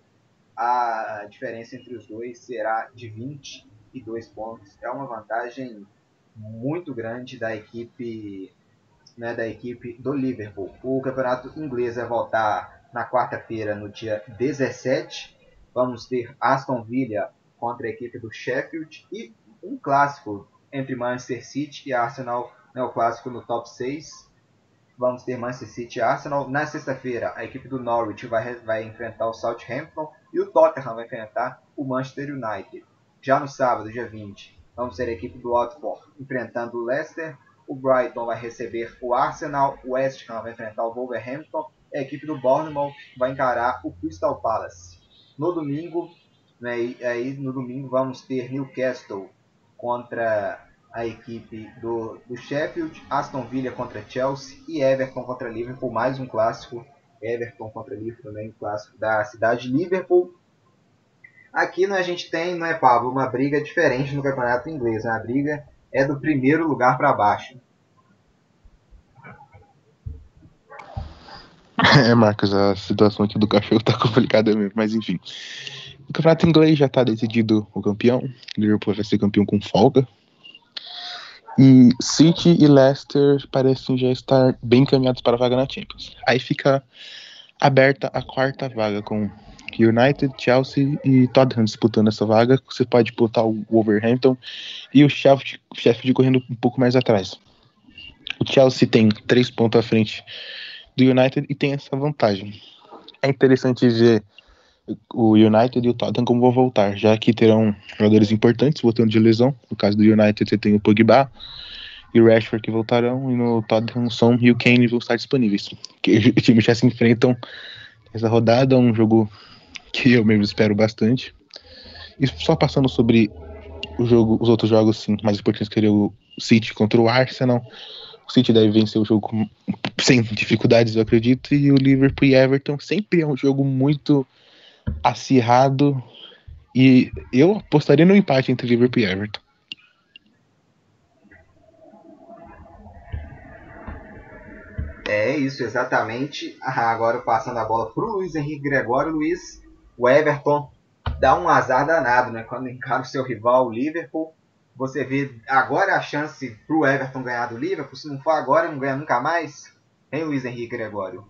a diferença entre os dois será de 22 pontos. É uma vantagem muito grande da equipe né, da equipe do Liverpool. O campeonato inglês vai voltar na quarta-feira, no dia 17. Vamos ter Aston Villa contra a equipe do Sheffield e um clássico entre Manchester City e Arsenal, né, o clássico no top 6. Vamos ter Manchester City e Arsenal. Na sexta-feira, a equipe do Norwich vai, vai enfrentar o Southampton e o Tottenham vai enfrentar o Manchester United. Já no sábado, dia 20, vamos ter a equipe do Watford enfrentando o Leicester o Brighton vai receber o Arsenal, o West Ham vai enfrentar o Wolverhampton, a equipe do Bournemouth vai encarar o Crystal Palace. No domingo, né, aí no domingo vamos ter Newcastle contra a equipe do, do Sheffield, Aston Villa contra Chelsea e Everton contra Liverpool, mais um clássico. Everton contra Liverpool também, um clássico da cidade de Liverpool. Aqui né, a gente tem, não é Pablo, uma briga diferente no campeonato inglês, uma briga é do primeiro lugar para baixo. É, Marcos, a situação aqui do cachorro tá complicada mesmo, mas enfim. O campeonato inglês já tá decidido o campeão. O Liverpool vai ser campeão com folga. E City e Leicester parecem já estar bem caminhados para a vaga na Champions. Aí fica aberta a quarta vaga com United, Chelsea e Tottenham disputando essa vaga. Você pode botar o Wolverhampton e o Sheffield, correndo um pouco mais atrás. O Chelsea tem três pontos à frente do United e tem essa vantagem. É interessante ver o United e o Tottenham como vão voltar, já que terão jogadores importantes voltando de lesão. No caso do United, você tem o Pogba e o Rashford que voltarão, e no Tottenham Son e o Kane vão estar disponíveis. Que os times já se enfrentam essa rodada, um jogo que eu mesmo espero bastante. E só passando sobre o jogo, os outros jogos sim, mais importantes que o City contra o Arsenal. O City deve vencer o jogo sem dificuldades, eu acredito, e o Liverpool e Everton sempre é um jogo muito acirrado e eu apostaria no empate entre Liverpool e Everton. É isso, exatamente. Ah, agora passando a bola para o Luiz Henrique Gregório. Luiz, o Everton dá um azar danado, né? Quando encara o seu rival, o Liverpool. Você vê agora a chance para o Everton ganhar do Liverpool. Se não for agora, não ganha nunca mais. Hein, Luiz Henrique Gregório?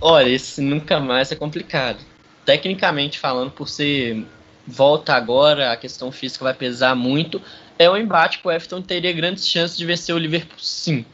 Olha, esse nunca mais é complicado. Tecnicamente falando, por ser volta agora, a questão física vai pesar muito. É um embate que o Everton teria grandes chances de vencer o Liverpool, sim.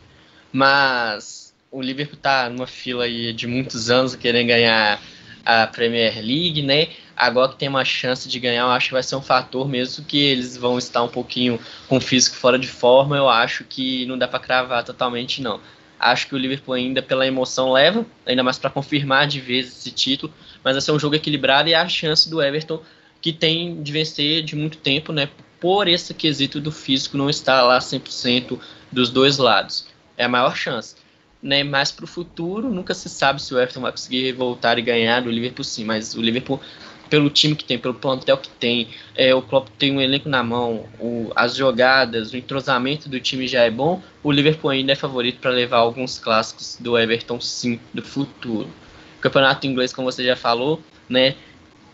Mas o Liverpool está numa fila aí de muitos anos querendo ganhar a Premier League, né? Agora que tem uma chance de ganhar, eu acho que vai ser um fator mesmo que eles vão estar um pouquinho com o físico fora de forma. Eu acho que não dá para cravar totalmente, não. Acho que o Liverpool ainda pela emoção leva, ainda mais para confirmar de vez esse título, mas vai ser um jogo equilibrado e a chance do Everton que tem de vencer de muito tempo, né? Por esse quesito do físico não estar lá 100% dos dois lados. É a maior chance. Né, mas para o futuro, nunca se sabe se o Everton vai conseguir voltar e ganhar do Liverpool sim, mas o Liverpool pelo time que tem, pelo plantel que tem, é, o Klopp tem um elenco na mão, o, as jogadas, o entrosamento do time já é bom, o Liverpool ainda é favorito para levar alguns clássicos do Everton sim, do futuro. O campeonato inglês, como você já falou, né,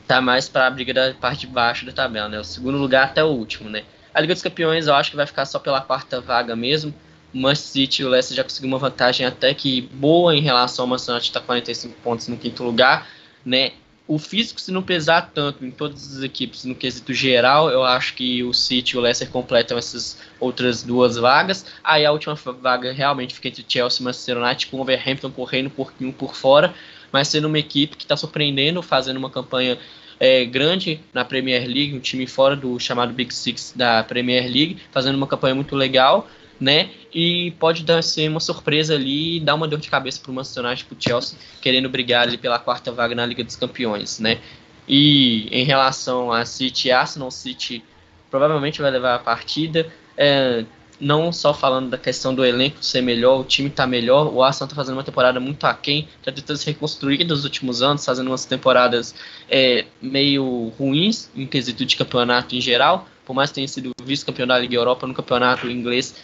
tá mais para a briga da parte de baixo da tabela, né, o segundo lugar até o último, né. A Liga dos Campeões eu acho que vai ficar só pela quarta vaga mesmo, o Manchester City e o Leicester já conseguiu uma vantagem até que boa em relação ao Manchester United, está 45 pontos no quinto lugar, né? O físico, se não pesar tanto em todas as equipes no quesito geral, eu acho que o City e o Leicester completam essas outras duas vagas. Aí a última vaga realmente fica entre Chelsea e Manchester United, com o Wolverhampton correndo um pouquinho por fora, mas sendo uma equipe que está surpreendendo, fazendo uma campanha é, grande na Premier League, um time fora do chamado Big Six da Premier League, fazendo uma campanha muito legal né? E pode dar ser uma surpresa ali e dar uma dor de cabeça para o Manchester United, para o Chelsea, querendo brigar ali pela quarta vaga na Liga dos Campeões, né? E em relação a City, Arsenal City provavelmente vai levar a partida. É, não só falando da questão do elenco ser melhor, o time tá melhor, o Arsenal tá fazendo uma temporada muito aquém, tá tentando se reconstruir nos últimos anos, fazendo umas temporadas é, meio ruins em quesito de campeonato em geral, por mais que tenha sido vice-campeão da Liga Europa no campeonato inglês,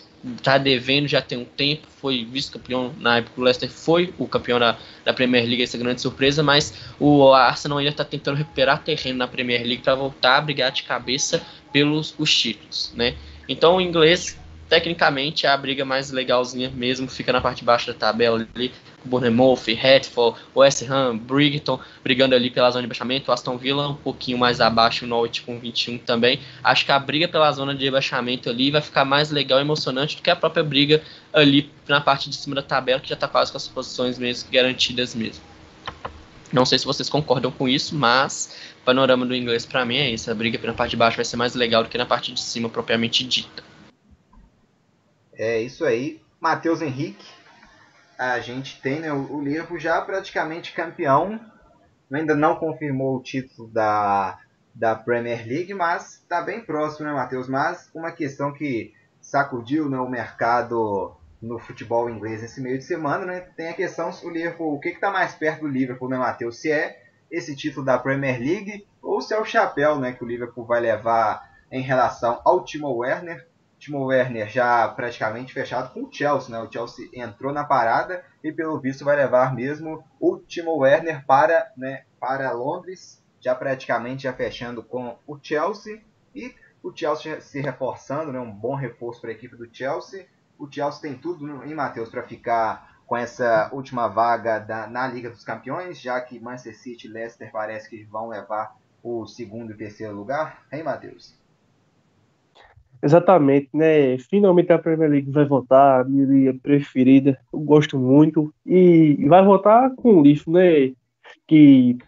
tá devendo já tem um tempo, foi vice-campeão na época, o Leicester foi o campeão da, da Premier League, essa grande surpresa, mas o Arsenal ainda está tentando recuperar terreno na Premier League para voltar a brigar de cabeça pelos os títulos, né? Então o inglês tecnicamente a briga mais legalzinha mesmo fica na parte de baixo da tabela ali, Bournemouth, Hatfield, West Ham, Brighton brigando ali pela zona de rebaixamento, Aston Villa um pouquinho mais abaixo, o Norwich com 21 também. Acho que a briga pela zona de rebaixamento ali vai ficar mais legal e emocionante do que a própria briga ali na parte de cima da tabela, que já está quase com as posições mesmo garantidas mesmo. Não sei se vocês concordam com isso, mas o panorama do inglês para mim é isso. A briga na parte de baixo vai ser mais legal do que na parte de cima propriamente dita. É isso aí. Matheus Henrique, a gente tem né, o Liverpool já praticamente campeão. Ainda não confirmou o título da, da Premier League, mas está bem próximo, né, Matheus? Mas uma questão que sacudiu né, o mercado no futebol inglês nesse meio de semana, né? Tem a questão se o Liverpool, o que está mais perto do Liverpool, né, Matheus? Se é esse título da Premier League ou se é o chapéu, né, que o Liverpool vai levar em relação ao Timo Werner Timo Werner já praticamente fechado com o Chelsea, né? O Chelsea entrou na parada e pelo visto vai levar mesmo o Timo Werner para, né, para Londres, já praticamente já fechando com o Chelsea e o Chelsea se reforçando, né? Um bom reforço para a equipe do Chelsea. O Chelsea tem tudo em Matheus para ficar com essa última vaga da, na Liga dos Campeões, já que Manchester City e Leicester parece que vão levar o segundo e terceiro lugar? Hein, Matheus? Exatamente, né? Finalmente a Premier League vai voltar, a minha liga preferida, eu gosto muito. E vai voltar com o Liverpool, né? Que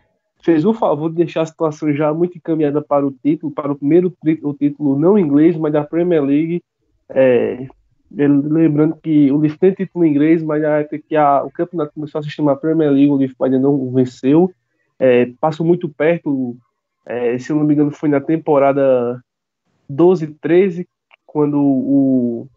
fez o favor de deixar a situação já muito encaminhada para o título, para o primeiro o título não inglês, mas da Premier League. É, lembrando que o Liverpool tem título inglês, mas época que a, o campeonato começou a se chamar Premier League, o Liverpool ainda não venceu. É, passou muito perto, é, se eu não me engano, foi na temporada 12, 13, quando o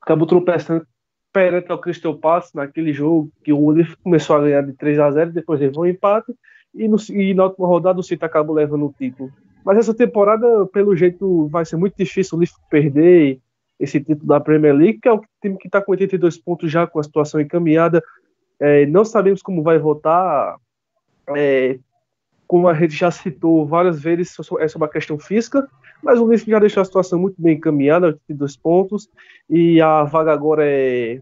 acabou tropeçando perante ao Crystal Palace naquele jogo que o Liverpool começou a ganhar de 3 a 0 depois levou um empate e, no, e na última rodada o City acabou levando o título. Mas essa temporada, pelo jeito, vai ser muito difícil o Liverpool perder esse título da Premier League, que é o time que está com 82 pontos já, com a situação encaminhada. É, não sabemos como vai votar. É, como a gente já citou várias vezes, é sobre a questão física, mas o Liverpool já deixou a situação muito bem encaminhada, 82 pontos, e a vaga agora é,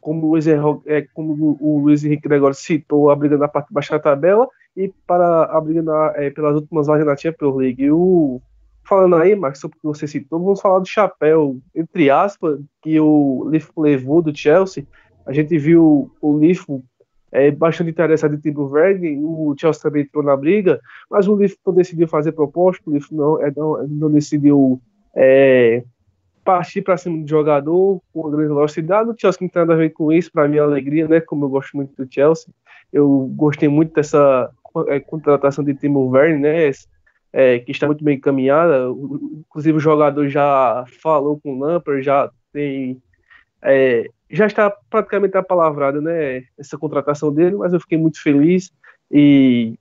como o Luiz, é, como o Luiz Henrique agora citou, a briga na parte de baixo da tabela, e para a briga na, é, pelas últimas vagas na Champions League. E o, falando aí, Marcos, sobre o que você citou, vamos falar do chapéu, entre aspas, que o Liverpool levou do Chelsea. A gente viu o Liverpool é, bastante interessado em Timo Werner, o Chelsea também entrou na briga, mas o Liverpool decidiu fazer proposta, o Liverpool não, é, não, não decidiu é, partir para cima do jogador com grande velocidade. O Chelsea não tem nada a ver com isso, para minha alegria, né? Como eu gosto muito do Chelsea, eu gostei muito dessa é, contratação de Timo Werner, né? É, que está muito bem encaminhada. Inclusive o jogador já falou com o Lampard, já tem é, já está praticamente apalavrada, né? Essa contratação dele, mas eu fiquei muito feliz e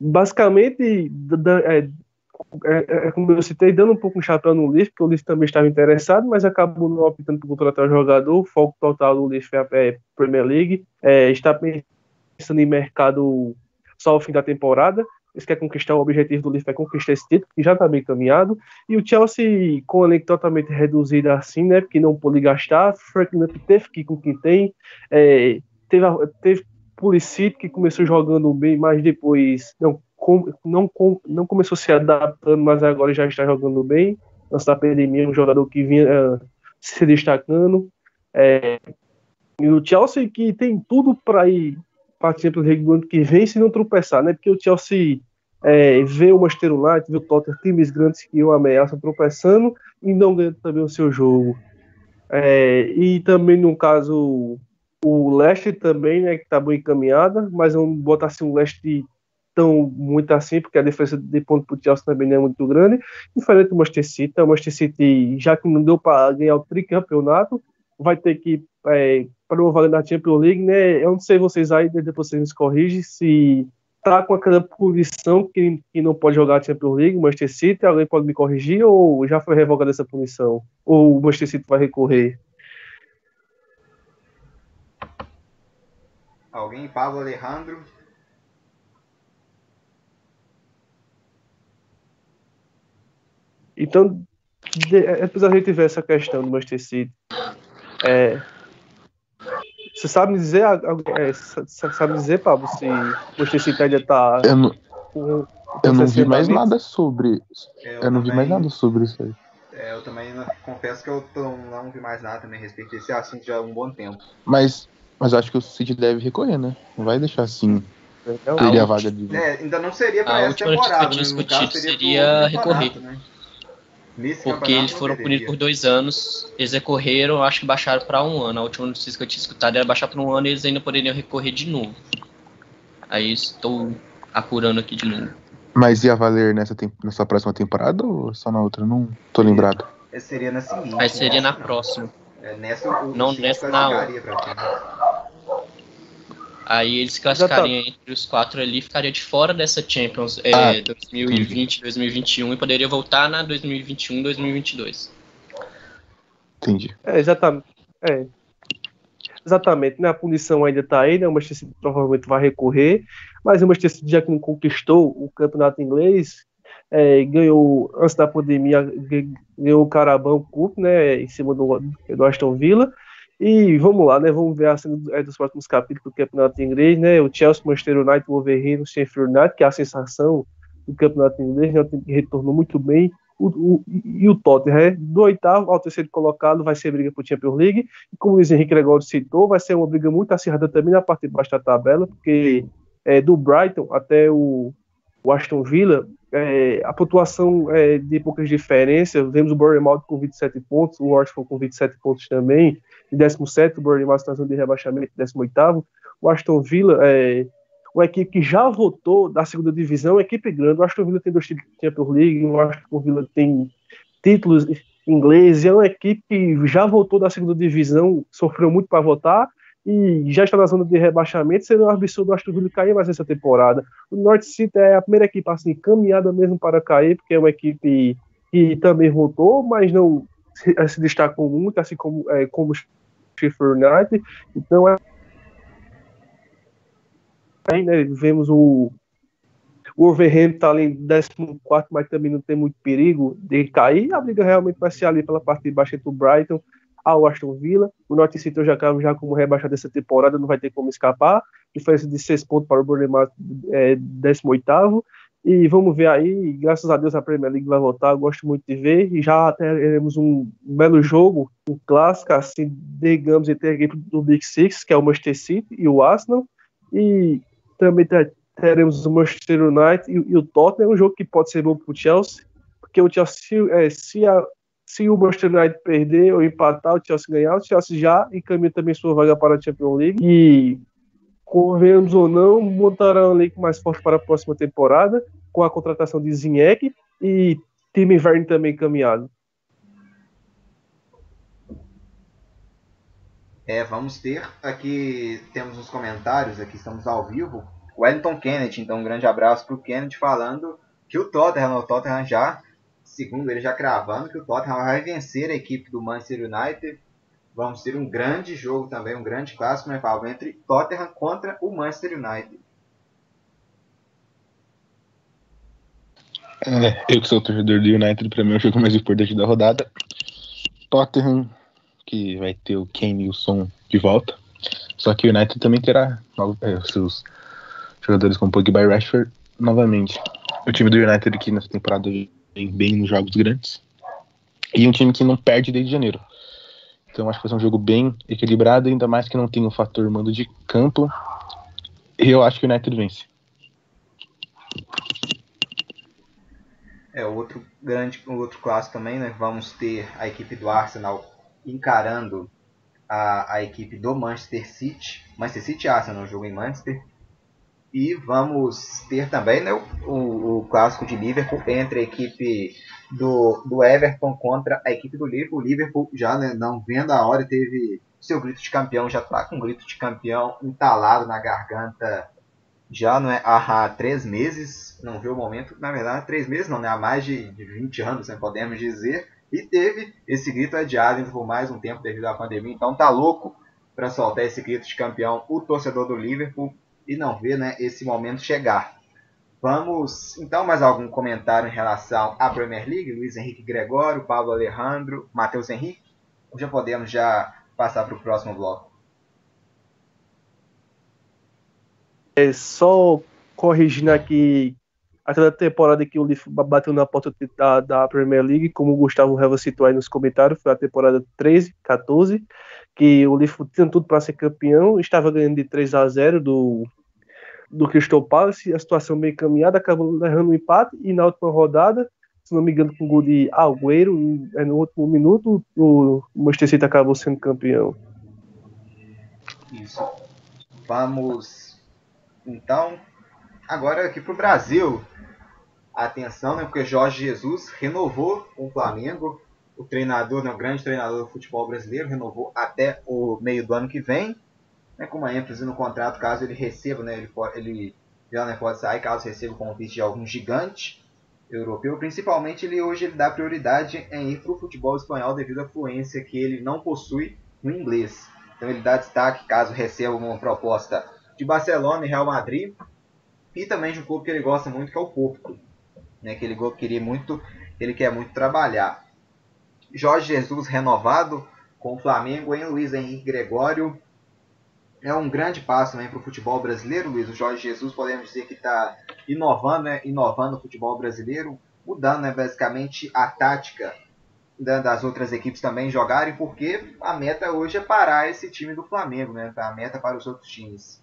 basicamente da, é, é, é, como eu citei, dando um pouco um chapéu no Leaf, porque o Leaf também estava interessado, mas acabou não optando por contratar o jogador. O foco total do Leaf é a é Premier League. É, está pensando em mercado só ao fim da temporada. Eles querem conquistar o objetivo do Liverpool é conquistar esse título, que já está bem caminhado. E o Chelsea, com o elenco totalmente reduzido assim, né? Porque não pôde gastar. Frank teve que ir com quem tem. É, teve, teve Pulisic, que começou jogando bem, mas depois não, com, não, com, não começou se adaptando, mas agora já está jogando bem. Antes da pandemia, um jogador que vinha uh, se destacando. É, e o Chelsea que tem tudo para ir para a Champions League do ano que vem se não tropeçar, né? Porque o Chelsea é, vê o Manchester United, vê o Tottenham, times grandes que o ameaçam tropeçando e não ganhando também o seu jogo. É, e também, no caso, o Leicester também, né, que está bem encaminhada, mas não botar assim o Leicester tão muito assim, porque a diferença de ponto para o Chelsea também não é muito grande, diferente do Manchester City. O Manchester City, já que não deu para ganhar o tricampeonato, vai ter que é, para uma vaga da Champions League, né? Eu não sei vocês aí, depois vocês me corrigem, se tá com aquela punição que, que não pode jogar a Champions League, o Manchester City, alguém pode me corrigir, ou já foi revogada essa punição? Ou o Manchester City vai recorrer? Alguém? Pablo Alejandro? Então, depois a gente vê essa questão do Manchester City. É, você sabe dizer, é, sabe dizer, Pablo, se o ainda tá. Eu não, eu não vi mais nada sobre. É, eu, eu não também, vi mais nada sobre isso aí. É, eu também não, confesso que eu tô, não vi mais nada também a respeito desse assunto já há um bom tempo. Mas, mas acho que o City deve recorrer, né? Não vai deixar assim. Teria a vaga de. É, ainda não seria para essa temporada, né? No caso, seria, seria recorrer. Né? Nesse porque eles foram punidos por dois anos, eles recorreram, acho que baixaram para um ano. A última notícia que eu tinha escutado era baixar para um ano e eles ainda poderiam recorrer de novo. Aí estou apurando aqui de novo. Mas ia valer nessa, nessa próxima temporada ou só na outra? Não tô lembrado. Seria na seguinte. Aí seria na próxima. É, nessa, o não nessa, na Aí eles classificariam entre os quatro ali, ficaria de fora dessa Champions é, ah, 2020, 2021 e poderia voltar na 2021, 2022. Entendi. É, exatamente. É. Exatamente, né? A punição ainda está aí, né? O Manchester City provavelmente vai recorrer, mas o Manchester City já que não conquistou o campeonato inglês, é, ganhou, antes da pandemia, ganhou o Carabão Cup, né? Em cima do, do Aston Villa E vamos lá, né? Vamos ver a cena é, dos próximos capítulos do campeonato inglês, né? O Chelsea, Manchester United, o Wolverhampton, o Sheffield United, que é a sensação do campeonato inglês, né? retornou muito bem. O, o, e o Tottenham, né? do oitavo ao terceiro colocado, vai ser briga para o Champions League. E como o Luiz Henrique Gregório citou, vai ser uma briga muito acirrada também na parte de baixo da tabela, porque é, do Brighton até o, o Aston Villa, é, a pontuação é de poucas diferenças. Vemos o Bournemouth com 27 pontos, o Watford com 27 pontos também, em 17, o está de rebaixamento, 18. O Aston Villa é uma equipe que já votou da segunda divisão, uma equipe grande. O Aston Villa tem dois títulos de Champions League, o Aston Villa tem títulos ingleses, é uma equipe que já votou da segunda divisão, sofreu muito para votar e já está na zona de rebaixamento, seria um absurdo o Aston Villa cair mais essa temporada. O North City é a primeira equipe assim, caminhada mesmo para cair, porque é uma equipe que também votou, mas não se, se destacou muito, assim como, é, como Sheffield United. Então é Aí, né, vemos o, o Wolverhampton tá ali em 14, mas também não tem muito perigo de cair. A briga realmente vai ser ali pela parte de baixo entre o Brighton ao Aston Villa. O Norte City já já como rebaixado dessa temporada, não vai ter como escapar. Diferença de 6 pontos para o Bournemouth, é, 18 e vamos ver aí, graças a Deus a Premier League vai voltar, eu gosto muito de ver, e já teremos um belo jogo, um clássico, assim, digamos, entre a equipe do Big Six, que é o Manchester City e o Arsenal, e também teremos o Manchester United e, e o Tottenham, um jogo que pode ser bom para o Chelsea, porque o Chelsea, é, se, a, se o Manchester United perder ou empatar, o Chelsea ganhar, o Chelsea já encaminha também sua vaga para a Champions League. E, convenhamos ou não, montarão um elenco mais forte para a próxima temporada, com a contratação de Zinhek e time inverno também encaminhado. É, vamos ter aqui, temos uns comentários, aqui estamos ao vivo. Wellington Kennedy, então um grande abraço para o Kennedy falando que o Tottenham, o Tottenham já, segundo ele já cravando, que o Tottenham vai vencer a equipe do Manchester United. Vamos ter um grande jogo também, um grande clássico, né, Paulo, entre Tottenham contra o Manchester United. É, eu que sou torcedor do United, para mim é o jogo mais importante da rodada. Tottenham que vai ter o Kane e o Son de volta. Só que o United também terá é, seus jogadores como Pogba e Rashford novamente. O time do United aqui nessa temporada vem bem nos jogos grandes. E um time que não perde desde janeiro. Então acho que vai ser um jogo bem equilibrado, ainda mais que não tem o fator mando de campo. E eu acho que o United vence. É, outro grande, outro clássico também, né? Vamos ter a equipe do Arsenal encarando a, a equipe do Manchester City. Manchester City Arsenal, jogo em Manchester. E vamos ter também né, o, o, clássico de Liverpool entre a equipe do, do Everton contra a equipe do Liverpool. O Liverpool já né, não vendo a hora, teve seu grito de campeão, já está com o grito de campeão entalado na garganta já não é há três meses, não vê o momento, na verdade, três meses não, né? há mais de, de 20 anos, né, podemos dizer, e teve esse grito adiado por mais um tempo devido à pandemia. Então tá louco para soltar esse grito de campeão o torcedor do Liverpool e não vê né, esse momento chegar. Vamos, então, mais algum comentário em relação à Premier League? Luiz Henrique Gregório, Pablo Alejandro, Matheus Henrique? Ou já podemos já passar para o próximo bloco? É só corrigindo aqui aquela temporada que o Liverpool bateu na porta da, da Premier League, como o Gustavo Reva citou aí nos comentários, foi a temporada 13, 14, que o Liverpool tinha tudo para ser campeão, estava ganhando de 3 a 0 do, do Crystal Palace, a situação bem caminhada, acabou levando um empate, e na última rodada, se não me engano, com o gol de Agüero, no último minuto, o Manchester City acabou sendo campeão. Isso. Vamos, então, agora aqui para o Brasil atenção, né, porque Jorge Jesus renovou com o Flamengo, o treinador, né, o grande treinador do futebol brasileiro, renovou até o meio do ano que vem, né, com uma ênfase no contrato, caso ele receba, né, ele, ele já né, pode sair caso receba o convite de algum gigante europeu. Principalmente, ele hoje ele dá prioridade em ir para o futebol espanhol devido à fluência que ele não possui no inglês. Então ele dá destaque caso receba uma proposta de Barcelona e Real Madrid e também de um clube que ele gosta muito, que é o Porto né, que ele queria muito, ele quer muito trabalhar. Jorge Jesus renovado com o Flamengo em Luiz Henrique Gregório. É um grande passo para o futebol brasileiro, Luiz. O Jorge Jesus, podemos dizer que está inovando, né? inovando o futebol brasileiro, mudando né? basicamente a tática das outras equipes também jogarem, porque a meta hoje é parar esse time do Flamengo, né? A meta para os outros times.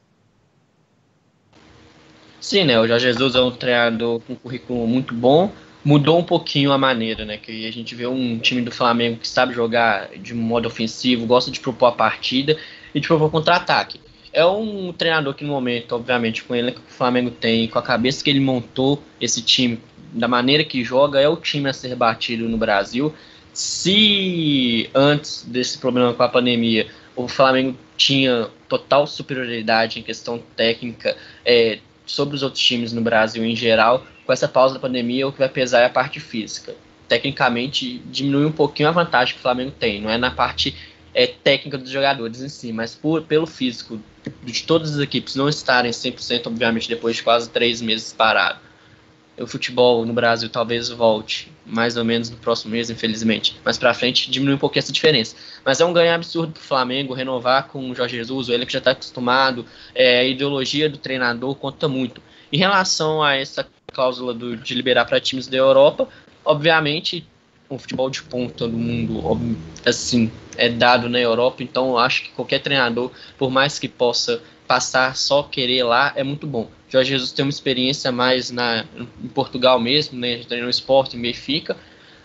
Sim, né? O Jorge Jesus é um treinador com um currículo muito bom, mudou um pouquinho a maneira, né? Que a gente vê um time do Flamengo que sabe jogar de modo ofensivo, gosta de propor a partida e de propor contra-ataque. É um treinador que no momento, obviamente, com ele que o Flamengo tem, com a cabeça que ele montou esse time, da maneira que joga, é o time a ser batido no Brasil. Se antes desse problema com a pandemia o Flamengo tinha total superioridade em questão técnica é, sobre os outros times no Brasil em geral, com essa pausa da pandemia, o que vai pesar é a parte física. Tecnicamente, diminui um pouquinho a vantagem que o Flamengo tem, não é na parte é, técnica dos jogadores em si, mas por, pelo físico de todas as equipes não estarem 100%, obviamente, depois de quase três meses parado. O futebol no Brasil talvez volte, mais ou menos no próximo mês, infelizmente. Mas para frente diminui um pouquinho essa diferença. Mas é um ganho absurdo para o Flamengo renovar com o Jorge Jesus, ele que já está acostumado, é, a ideologia do treinador conta muito. Em relação a essa cláusula do, de liberar para times da Europa, obviamente o futebol de ponta do mundo assim é dado na Europa, então acho que qualquer treinador, por mais que possa passar só querer lá, é muito bom. Jorge Jesus tem uma experiência mais na, em Portugal mesmo, né, treinou esporte em Benfica,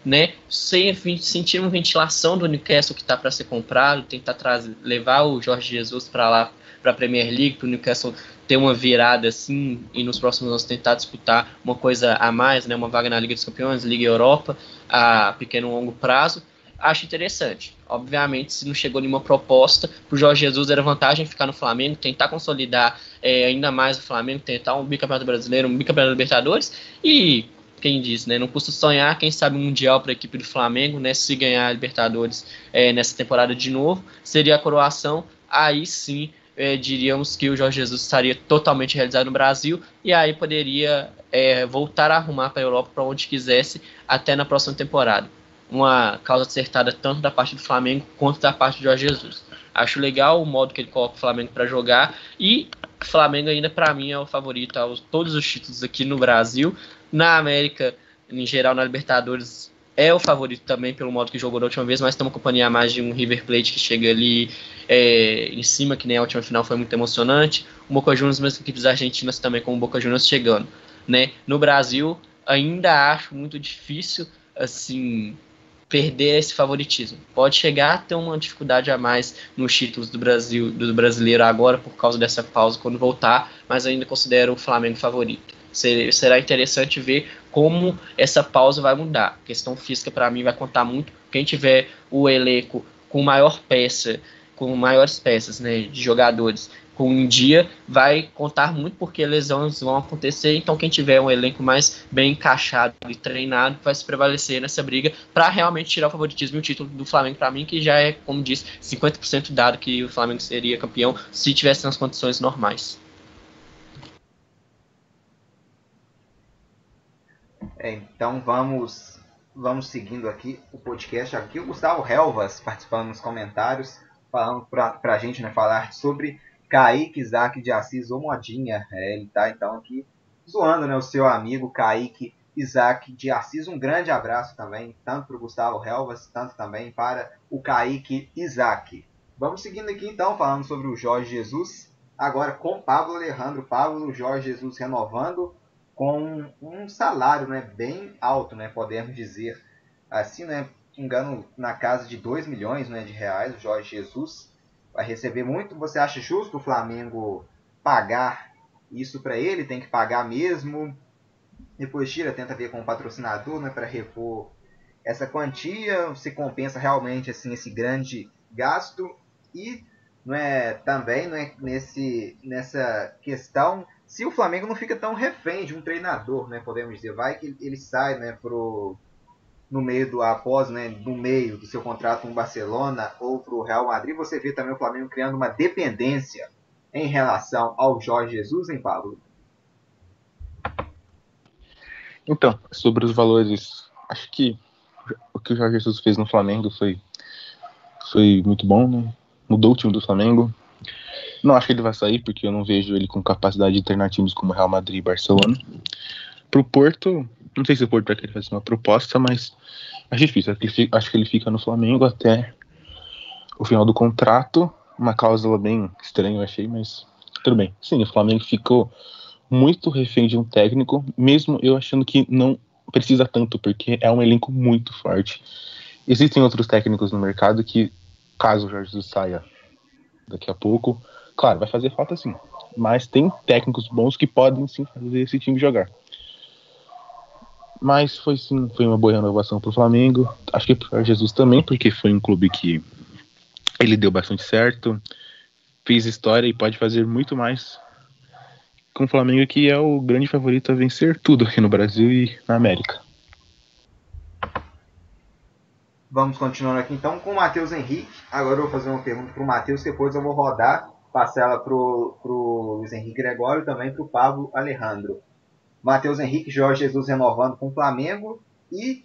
né, sem sentir uma ventilação do Newcastle que está para ser comprado, tentar trazer, levar o Jorge Jesus para lá para a Premier League, para o Newcastle ter uma virada assim e nos próximos anos tentar disputar uma coisa a mais, né, uma vaga na Liga dos Campeões, Liga Europa, a pequeno longo prazo, acho interessante. Obviamente, se não chegou nenhuma proposta, para o Jorge Jesus era vantagem ficar no Flamengo, tentar consolidar é, ainda mais o Flamengo, tentar um bicampeonato brasileiro, um bicampeonato Libertadores e quem disse, né? Não custa sonhar, quem sabe um Mundial para a equipe do Flamengo, né? Se ganhar a Libertadores é, nessa temporada de novo, seria a coroação. Aí sim é, diríamos que o Jorge Jesus estaria totalmente realizado no Brasil e aí poderia é, voltar a arrumar para a Europa para onde quisesse até na próxima temporada. Uma causa acertada tanto da parte do Flamengo quanto da parte do Jorge Jesus. Acho legal o modo que ele coloca o Flamengo para jogar e o Flamengo ainda para mim é o favorito a todos os títulos aqui no Brasil, na América em geral na Libertadores é o favorito também pelo modo que jogou da última vez, mas uma companhia mais de um River Plate que chega ali é, em cima, que nem a última final foi muito emocionante. O Boca Juniors, mesmo equipes argentinas também, com o Boca Juniors chegando. Né? No Brasil, ainda acho muito difícil assim perder esse favoritismo. Pode chegar a ter uma dificuldade a mais nos títulos do Brasil, do brasileiro agora por causa dessa pausa quando voltar, mas ainda considero o Flamengo favorito. Será interessante ver como essa pausa vai mudar. A questão física, para mim, vai contar muito. Quem tiver o elenco com maior peça, com maiores peças né, de jogadores com um dia, vai contar muito porque lesões vão acontecer. Então, quem tiver um elenco mais bem encaixado e treinado vai se prevalecer nessa briga para realmente tirar o favoritismo e o título do Flamengo, para mim, que já é, como disse, 50% dado que o Flamengo seria campeão se tivesse nas condições normais. É, então vamos vamos seguindo aqui o podcast. Aqui o Gustavo Helvas participando nos comentários, falando pra, pra gente né, falar sobre Kaique Isaac de Assis ou Modinha. É, ele tá então aqui zoando né, o seu amigo Kaique Isaac de Assis. Um grande abraço também, tanto para o Gustavo Helvas, tanto também para o Kaique Isaac. Vamos seguindo aqui então, falando sobre o Jorge Jesus. Agora com Pablo Alejandro. Pablo, Jorge Jesus renovando com um salário né, bem alto, né, podemos dizer assim, né, engano na casa de 2 milhões né, de reais, o Jorge Jesus vai receber muito. Você acha justo o Flamengo pagar isso para ele? Tem que pagar mesmo? Depois tira, tenta ver com o patrocinador né, para repor essa quantia, se compensa realmente assim esse grande gasto e não é também não é nesse nessa questão se o Flamengo não fica tão refém de um treinador, né, podemos dizer, vai que ele sai, né, pro no meio do após, né, no meio do seu contrato com o Barcelona ou para o Real Madrid, você vê também o Flamengo criando uma dependência em relação ao Jorge Jesus, hein, Pablo? Então, sobre os valores, acho que o que o Jorge Jesus fez no Flamengo foi foi muito bom, né? Mudou o time do Flamengo. Não acho que ele vai sair, porque eu não vejo ele com capacidade de treinar times como Real Madrid e Barcelona. Pro Porto, não sei se o Porto vai querer fazer uma proposta, mas acho difícil. Acho que ele fica no Flamengo até o final do contrato. Uma cláusula bem estranha, eu achei, mas tudo bem. Sim, o Flamengo ficou muito refém de um técnico, mesmo eu achando que não precisa tanto, porque é um elenco muito forte. Existem outros técnicos no mercado que, caso o Jorge saia daqui a pouco, claro, vai fazer falta sim. Mas tem técnicos bons que podem sim fazer esse time jogar. Mas foi sim, foi uma boa renovação para o Flamengo. Acho que para Jesus também, porque foi um clube que ele deu bastante certo, fez história e pode fazer muito mais com o Flamengo, que é o grande favorito a vencer tudo aqui no Brasil e na América. Vamos continuando aqui então com o Matheus Henrique. Agora eu vou fazer uma pergunta para o Matheus, depois eu vou rodar, passar ela para o Luiz Henrique Gregório e também para o Pablo Alejandro. Matheus Henrique, Jorge Jesus renovando com o Flamengo e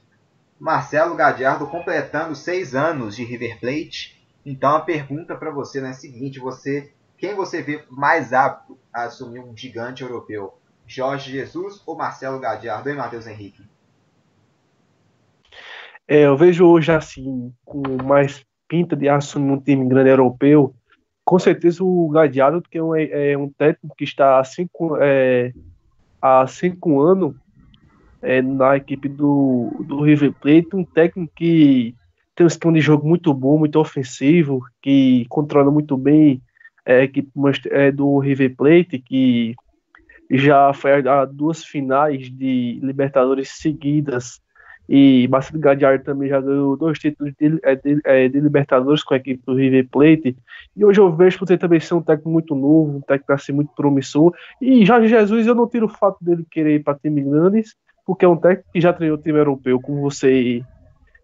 Marcelo Gadiardo completando seis anos de River Plate. Então a pergunta para você é a seguinte: você quem você vê mais apto a assumir um gigante europeu? Jorge Jesus ou Marcelo Gadiardo? E Matheus Henrique? É, eu vejo hoje assim, com mais pinta de assumir um time grande europeu, com certeza o Gadiardo, que é um, é um técnico que está há cinco, é, há cinco anos é, na equipe do, do River Plate, um técnico que tem um sistema de jogo muito bom, muito ofensivo, que controla muito bem é, equipe é, do River Plate, que já foi a duas finais de Libertadores seguidas, e Marcelo Gadiardo também já ganhou dois títulos de, é, de, é, de, Libertadores com a equipe do River Plate, e hoje eu vejo por também ser um técnico muito novo, um técnico assim muito promissor, e Jorge Jesus eu não tiro o fato dele querer ir para time grandes, porque é um técnico que já treinou time europeu, como você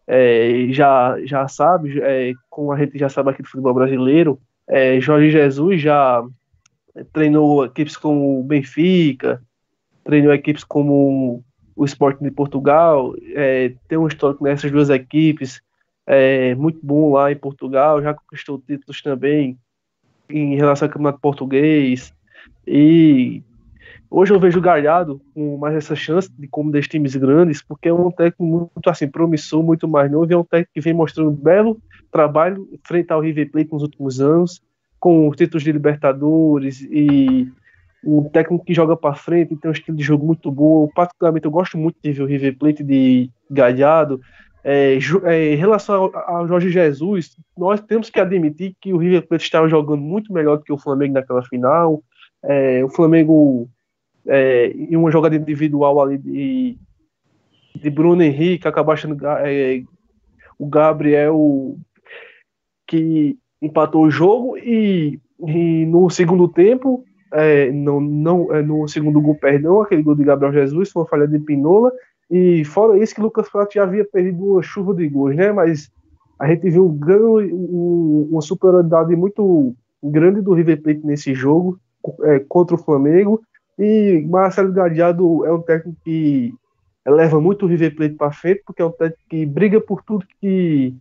é, já, já sabe, é, como a gente já sabe aqui do futebol brasileiro, é, Jorge Jesus já treinou equipes como o Benfica, treinou equipes como o Sporting de Portugal, é, tem um histórico nessas duas equipes, é, muito bom lá em Portugal, já conquistou títulos também em relação ao campeonato português, e Hoje eu vejo o Galhardo com mais essa chance de como dos times grandes, porque é um técnico muito assim promissor, muito mais novo, e é um técnico que vem mostrando um belo trabalho frente ao River Plate nos últimos anos, com os títulos de Libertadores e um técnico que joga para frente, tem um estilo de jogo muito bom. Particularmente eu gosto muito de ver o River Plate de Galhardo. É, é, em relação ao, ao, Jorge Jesus, nós temos que admitir que o River Plate estava jogando muito melhor do que o Flamengo naquela final. É, o Flamengo é, em uma jogada individual ali de, de Bruno Henrique, acabou achando é, o Gabriel que empatou o jogo e, e no segundo tempo, é, não, não, é, no segundo gol, perdão, aquele gol de Gabriel Jesus foi uma falha de Pinola e fora isso que Lucas Prato já havia perdido uma chuva de gols, né? Mas a gente viu um ganho, um, uma superioridade muito grande do River Plate nesse jogo é, contra o Flamengo e Marcelo Gadiardo é um técnico que leva muito o River Plate para frente, porque é um técnico que briga por tudo que,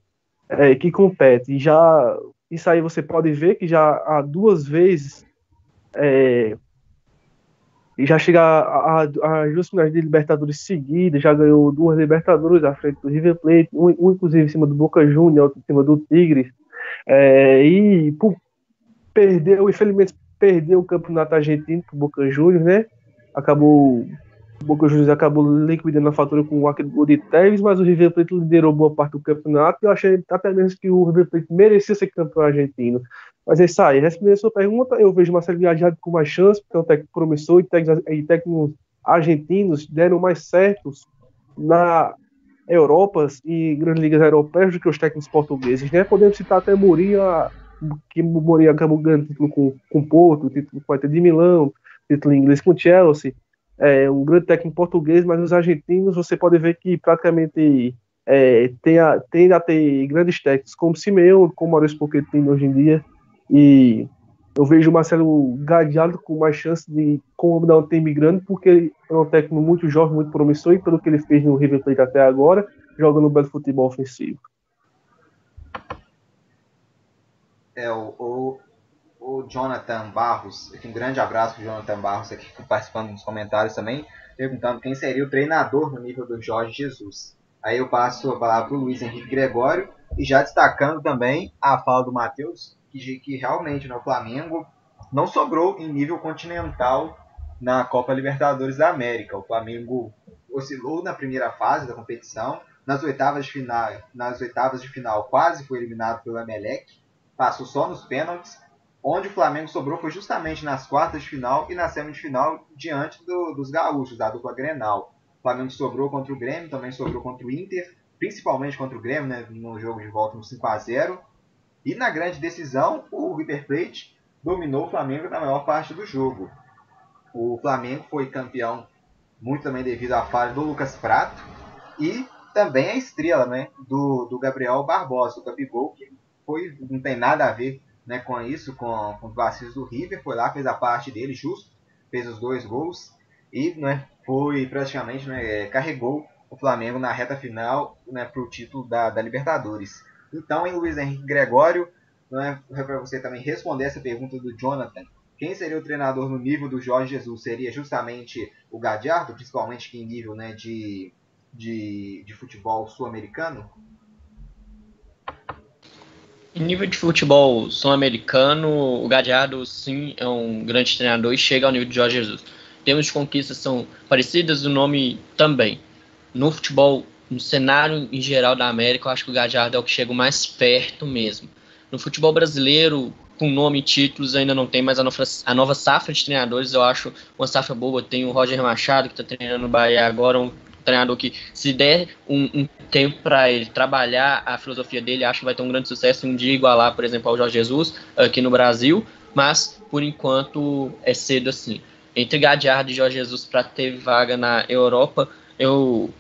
é, que compete. E já isso aí você pode ver que já há duas vezes é, já chega a, a, a duas finais de Libertadores seguidas, já ganhou duas Libertadores à frente do River Plate, um, um inclusive em cima do Boca Juniors, outro em cima do Tigres, é, e por, perdeu, infelizmente perdeu o campeonato argentino pro Boca Juniors, né? Acabou. O Boca Juniors acabou liquidando a fatura com o gol de Tevez, mas o River Plate liderou boa parte do campeonato e eu achei até mesmo que o River Plate merecia ser campeão argentino. Mas é isso aí. Respondendo a sua pergunta, eu vejo Marcelo Viajado com mais chance, porque é um técnico promissor e técnicos, argentinos deram mais certos na Europa e grandes ligas europeias do que os técnicos portugueses, né? Podemos citar até Mourinho, que Mourinho acabou ganhando título com, com Porto, título com a de Milão, título em inglês com Chelsea, é um grande técnico português, mas os argentinos você pode ver que praticamente é, tem, a, tem a ter grandes técnicos como Simeone, como Maurício Pochettino hoje em dia, e eu vejo o Marcelo Gadiardo com mais chance de comandar um time grande, porque ele é um técnico muito jovem, muito promissor, e pelo que ele fez no River Plate até agora, joga no belo futebol ofensivo. é o, o, o Jonathan Barros, aqui um grande abraço para Jonathan Barros aqui participando dos comentários também, perguntando quem seria o treinador no nível do Jorge Jesus. Aí eu passo a palavra para o Luiz Henrique Gregório e já destacando também a fala do Matheus, que, que realmente no Flamengo não sobrou em nível continental na Copa Libertadores da América. O Flamengo oscilou na primeira fase da competição, nas oitavas de final, nas oitavas de final quase foi eliminado pelo Emelec, passou só nos pênaltis. Onde o Flamengo sobrou foi justamente nas quartas de final e na semifinal diante do, dos gaúchos, da dupla Grenal. O Flamengo sobrou contra o Grêmio, também sobrou contra o Inter, principalmente contra o Grêmio, né, no jogo de volta no 5 a 0 E na grande decisão, o River Plate dominou o Flamengo na maior parte do jogo. O Flamengo foi campeão muito também devido à falha do Lucas Prato e também a estrela né, do, do Gabriel Barbosa, o Gabigol, que foi, não tem nada a ver né, com isso, com, com os vacilos do River, foi lá, fez a parte dele justo, fez os dois gols e né, foi praticamente, né, carregou o Flamengo na reta final né, para o título da, da Libertadores. Então, em Luiz Henrique Gregório, né, para você também responder essa pergunta do Jonathan, quem seria o treinador no nível do Jorge Jesus? Seria justamente o Gadiardo, principalmente em nível né, de, de, de futebol sul-americano? Em nível de futebol sul-americano, o Gadiardo sim é um grande treinador e chega ao nível de Jorge Jesus. Temos conquistas são parecidas, o nome também. No futebol, no cenário em geral da América, eu acho que o Gadiardo é o que chega mais perto mesmo. No futebol brasileiro, com nome e títulos, ainda não tem, mas a nova, a nova safra de treinadores eu acho uma safra boa. Tem o Roger Machado, que está treinando no Bahia agora, um treinador que, se der um, um tempo para ele trabalhar a filosofia dele, acho que vai ter um grande sucesso. Um dia igualar, por exemplo, ao Jorge Jesus aqui no Brasil, mas por enquanto é cedo assim. Entre Gadiardo e Jorge Jesus para ter vaga na Europa, eu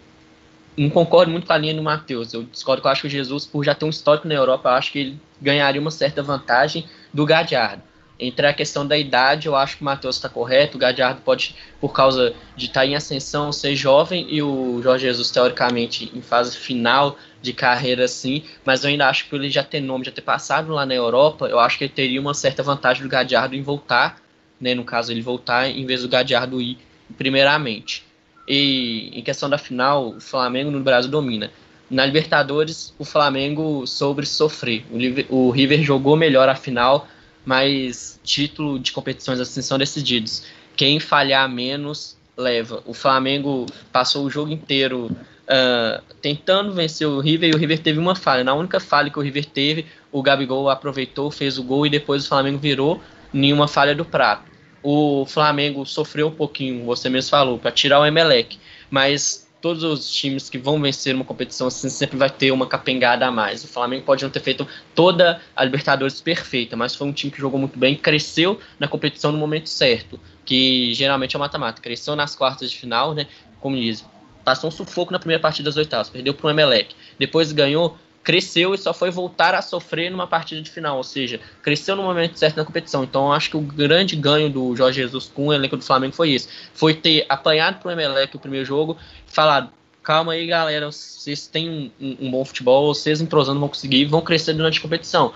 não concordo muito com a linha do Matheus. Eu discordo que eu acho que o Jesus, por já ter um histórico na Europa, eu acho que ele ganharia uma certa vantagem do Gadiardo. Entre a questão da idade, eu acho que o Matheus está correto. O Gadiardo pode, por causa de estar tá em ascensão, ser jovem e o Jorge Jesus, teoricamente, em fase final de carreira, sim. Mas eu ainda acho que ele já ter nome, já ter passado lá na Europa, eu acho que ele teria uma certa vantagem do Gadiardo em voltar, né? No caso, ele voltar em vez do Gadiardo ir primeiramente. E em questão da final, o Flamengo no Brasil domina. Na Libertadores, o Flamengo sobre sofrer. O, River jogou melhor a final, mas título de competições assim são decididos. Quem falhar menos leva. O Flamengo passou o jogo inteiro uh, tentando vencer o River e o River teve uma falha. Na única falha que o River teve, o Gabigol aproveitou, fez o gol e depois o Flamengo virou nenhuma falha do Prato. O Flamengo sofreu um pouquinho, você mesmo falou, para tirar o Emelec, mas todos os times que vão vencer uma competição assim sempre vai ter uma capengada a mais. O Flamengo pode não ter feito toda a Libertadores perfeita, mas foi um time que jogou muito bem, cresceu na competição no momento certo, que geralmente é o mata-mata. Cresceu nas quartas de final, né? Como diz, passou um sufoco na primeira partida das oitavas, perdeu para o Emelec. Depois ganhou cresceu e só foi voltar a sofrer numa partida de final, ou seja, cresceu no momento certo na competição. Então, acho que o grande ganho do Jorge Jesus com o elenco do Flamengo foi isso: foi ter apanhado para o Emelec o primeiro jogo, falado. Calma aí, galera. Vocês têm um, um, um bom futebol, vocês entrosando vão conseguir, vão crescer durante a competição.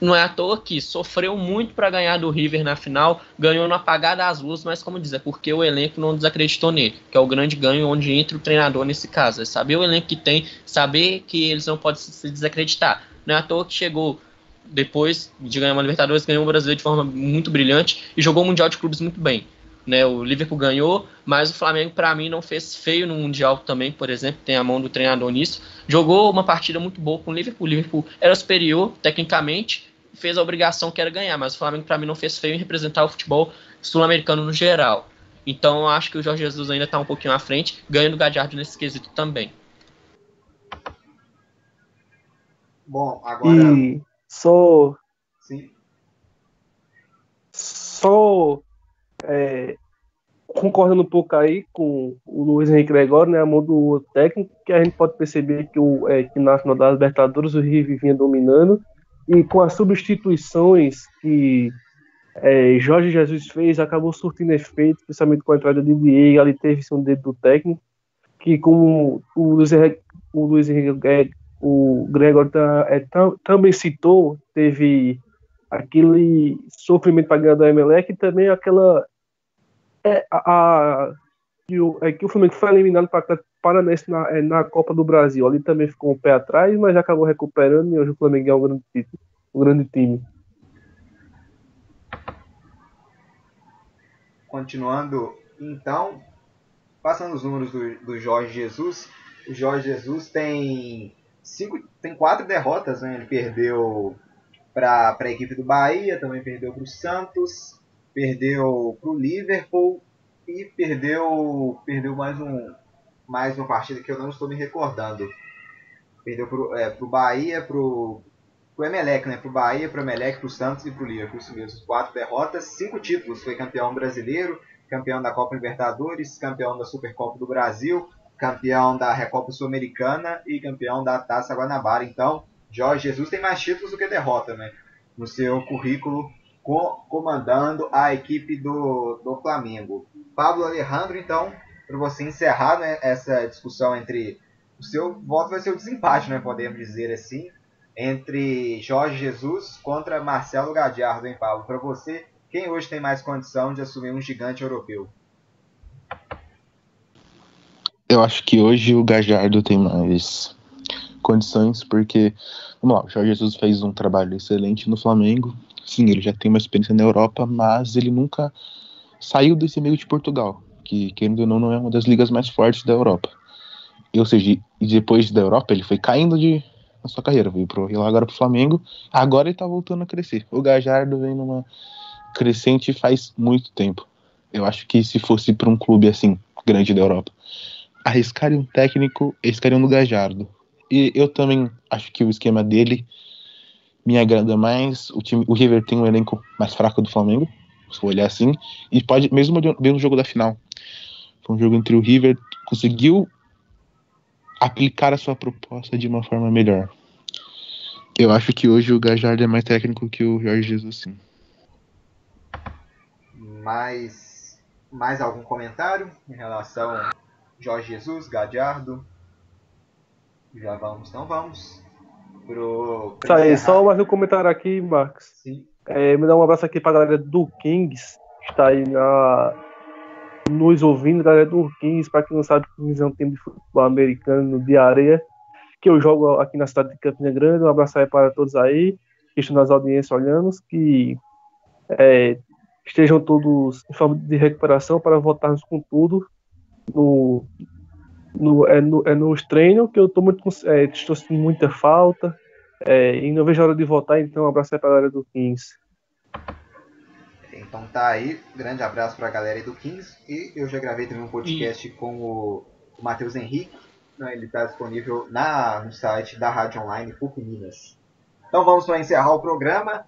Não é à toa que sofreu muito para ganhar do River na final, ganhou no apagar das luzes, mas como dizer, é porque o elenco não desacreditou nele, que é o grande ganho onde entra o treinador nesse caso. É saber o elenco que tem, saber que eles não podem se desacreditar. Não é à toa que chegou depois de ganhar uma Libertadores, ganhou o Brasileiro de forma muito brilhante e jogou o Mundial de Clubes muito bem. Né, o Liverpool ganhou, mas o Flamengo, para mim, não fez feio no Mundial também, por exemplo, tem a mão do treinador nisso. Jogou uma partida muito boa com o Liverpool. O Liverpool era superior tecnicamente, fez a obrigação que era ganhar, mas o Flamengo, para mim, não fez feio em representar o futebol sul-americano no geral. Então, eu acho que o Jorge Jesus ainda está um pouquinho à frente, ganhando o Gadiardo nesse quesito também. Bom, agora. E só. Sim. Só é, concordando um pouco aí com o Luiz Henrique Gregório, né, a mão do técnico, que a gente pode perceber que, o, é, que na final das Libertadores o River vinha dominando, e com as substituições que é, Jorge Jesus fez, acabou surtindo efeito, principalmente com a entrada de Diego, ali teve um dedo do técnico, que como o Luiz Henrique, o, Luiz Henrique, o Gregório tá, é, também citou, teve aquele sofrimento para ganhar do Emelec e também aquela é, a, a que, o, é, que o Flamengo foi eliminado para o Paranense na, é, na Copa do Brasil. Ali também ficou um pé atrás, mas acabou recuperando e hoje o Flamengo é um grande, título, um grande time. Continuando, então, passando os números do, do Jorge Jesus, o Jorge Jesus tem cinco, tem quatro derrotas, né? Ele perdeu para a equipe do Bahia, também perdeu para o Santos, perdeu para o Liverpool e perdeu perdeu mais um mais uma partida que eu não estou me recordando. Perdeu para o é, Bahia, para o Emelec, né? Para o Bahia, para o Emelec, para o Santos e para o Liverpool. Isso mesmo, quatro derrotas, cinco títulos. Foi campeão brasileiro, campeão da Copa Libertadores, campeão da Supercopa do Brasil, campeão da Recopa Sul-Americana e campeão da Taça Guanabara. Então, Jorge Jesus tem mais títulos do que derrota, né? No seu currículo comandando a equipe do, do Flamengo. Pablo Alejandro, então, para você encerrar né, essa discussão entre o seu voto vai ser o desempate, né, podemos dizer assim, entre Jorge Jesus contra Marcelo Gadiardo, hein, Pablo? Para você, quem hoje tem mais condição de assumir um gigante europeu? Eu acho que hoje o Gajardo tem mais condições, porque, vamos lá, o Jorge Jesus fez um trabalho excelente no Flamengo. Sim, ele já tem uma experiência na Europa, mas ele nunca saiu desse meio de Portugal, que, querendo ou não, não é uma das ligas mais fortes da Europa. E, ou seja, e depois da Europa, ele foi caindo de, na sua carreira, veio pro Rio agora pro Flamengo, agora ele tá voltando a crescer. O Gajardo vem numa crescente faz muito tempo. Eu acho que se fosse para um clube assim, grande da Europa, arriscaria um técnico, arriscaria no Gajardo. E eu também acho que o esquema dele me agrada mais. O time, o River tem um elenco mais fraco do Flamengo, se for olhar assim, e pode mesmo no jogo da final. Foi um jogo entre o River conseguiu aplicar a sua proposta de uma forma melhor. Eu acho que hoje o Gajardo é mais técnico que o Jorge Jesus, sim. Mais, mais algum comentário em relação a Jorge Jesus, Gadiardo? Já vamos, então vamos. Pro, Isso aí, só mais um comentário aqui, Marcos. Sim. É, me dá um abraço aqui pra galera do Kings, que está aí na, nos ouvindo, galera do Kings, para quem não sabe, Kings é um time de futebol americano de areia, que eu jogo aqui na cidade de Campina Grande. Um abraço aí para todos aí, que estão nas audiências olhando, que é, estejam todos em forma de recuperação para voltarmos com tudo no, no, é, no, é nos treinos, que eu tô muito, é, estou sentindo muita falta é, e não vejo a hora de voltar, então um abraço aí para a galera do 15. Então tá aí, grande abraço para a galera aí do 15 e eu já gravei também um podcast e... com o, o Matheus Henrique, né, ele está disponível na, no site da Rádio Online PUC Minas. Então vamos para encerrar o programa.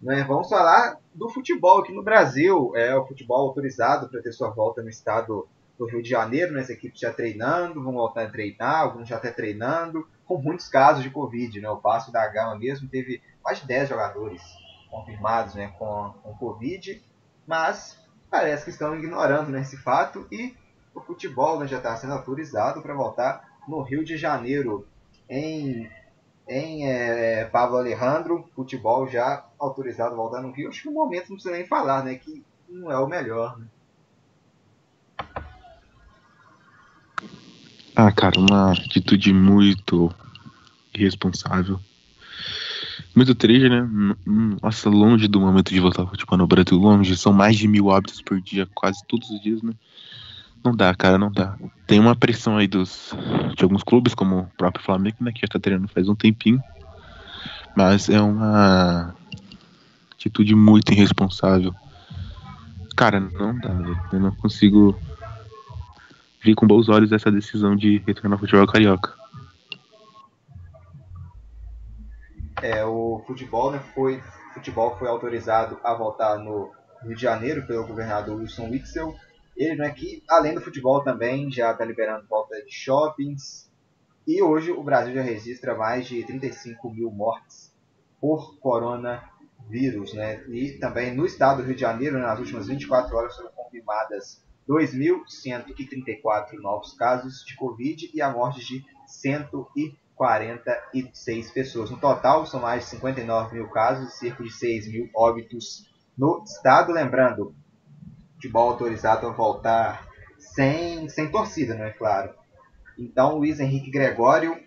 Né? Vamos falar do futebol aqui no Brasil. É o futebol autorizado para ter sua volta no estado do Rio de Janeiro, né? as equipes já treinando, vão voltar a treinar, alguns já até treinando, com muitos casos de Covid. Né? O Passo da Gama mesmo teve mais de 10 jogadores confirmados né? com, com Covid, mas parece que estão ignorando né, esse fato e o futebol né, já está sendo autorizado para voltar no Rio de Janeiro em em é, Pablo Alejandro, futebol já autorizado voltar no Rio. Acho que no momento não precisa nem falar, né? Que não é o melhor. Né? Ah, cara, uma atitude muito irresponsável. Muito triste, né? Nossa, longe do momento de voltar futebol no Brasil, longe. São mais de mil óbitos por dia, quase todos os dias, né? Não dá, cara, não dá. Tem uma pressão aí dos, de alguns clubes, como o próprio Flamengo, né, que já tá treinando faz um tempinho. Mas é uma atitude muito irresponsável. Cara, não dá, velho. Eu não consigo ver com bons olhos essa decisão de retornar ao futebol carioca. É, o futebol, né, foi, futebol foi autorizado a voltar no Rio de Janeiro pelo governador Wilson Witzel ele né, que, além do futebol, também já está liberando volta de shoppings. E hoje o Brasil já registra mais de 35 mil mortes por coronavírus. Né? E também no estado do Rio de Janeiro, né, nas últimas 24 horas, foram confirmadas 2.134 novos casos de Covid e a morte de 46 pessoas. No total, são mais de 59 mil casos e cerca de 6 mil óbitos no estado. Lembrando, futebol autorizado a voltar sem, sem torcida, não é claro. Então, Luiz Henrique Gregório,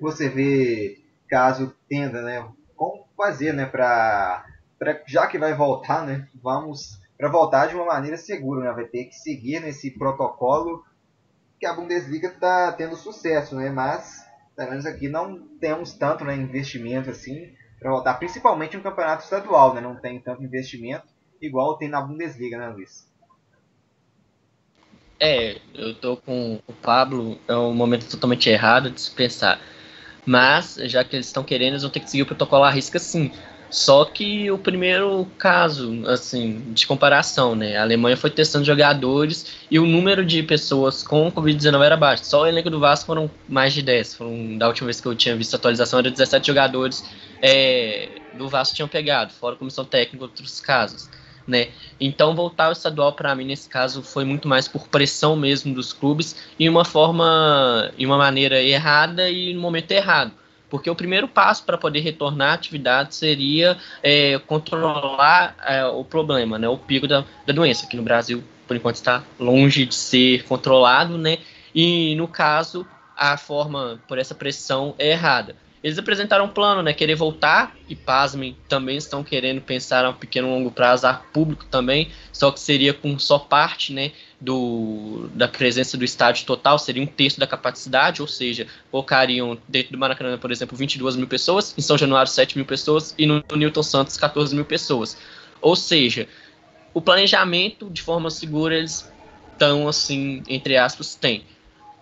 você vê, caso tenda, né, como fazer, né, para já que vai voltar, né, vamos para voltar de uma maneira segura, né, vai ter que seguir nesse protocolo que a Bundesliga está tendo sucesso, né, mas pelo menos aqui não temos tanto né, investimento assim para voltar, principalmente no campeonato estadual, né, não tem tanto investimento igual tem na Bundesliga, né, Luiz? É, eu tô com o Pablo, é um momento totalmente errado de se pensar. Mas, já que eles estão querendo, eles vão ter que seguir o protocolo à risca sim. Só que o primeiro caso, assim, de comparação, né? A Alemanha foi testando jogadores e o número de pessoas com Covid-19 era baixo. Só o elenco do Vasco foram mais de 10. Foram, da última vez que eu tinha visto a atualização, era 17 jogadores é, do Vasco tinham pegado, fora comissão técnica outros casos né? Então voltar ao estadual para mim nesse caso foi muito mais por pressão mesmo dos clubes e uma forma, e uma maneira errada e no momento errado. Porque o primeiro passo para poder retornar à atividade seria é, controlar é, o problema, né, o pico da, da doença, que no Brasil, por enquanto, está longe de ser controlado, né? E no caso, a forma por essa pressão é errada. Eles apresentaram um plano, né? Querer voltar, e pasmem, também estão querendo pensar a um pequeno longo prazo, a público também, só que seria com só parte, né? Do, da presença do estádio total, seria um terço da capacidade, ou seja, colocariam dentro do Maracanã, por exemplo, 22 mil pessoas, em São Januário 7 mil pessoas e no Newton Santos 14 mil pessoas. Ou seja, o planejamento de forma segura eles estão assim, entre aspas, tem.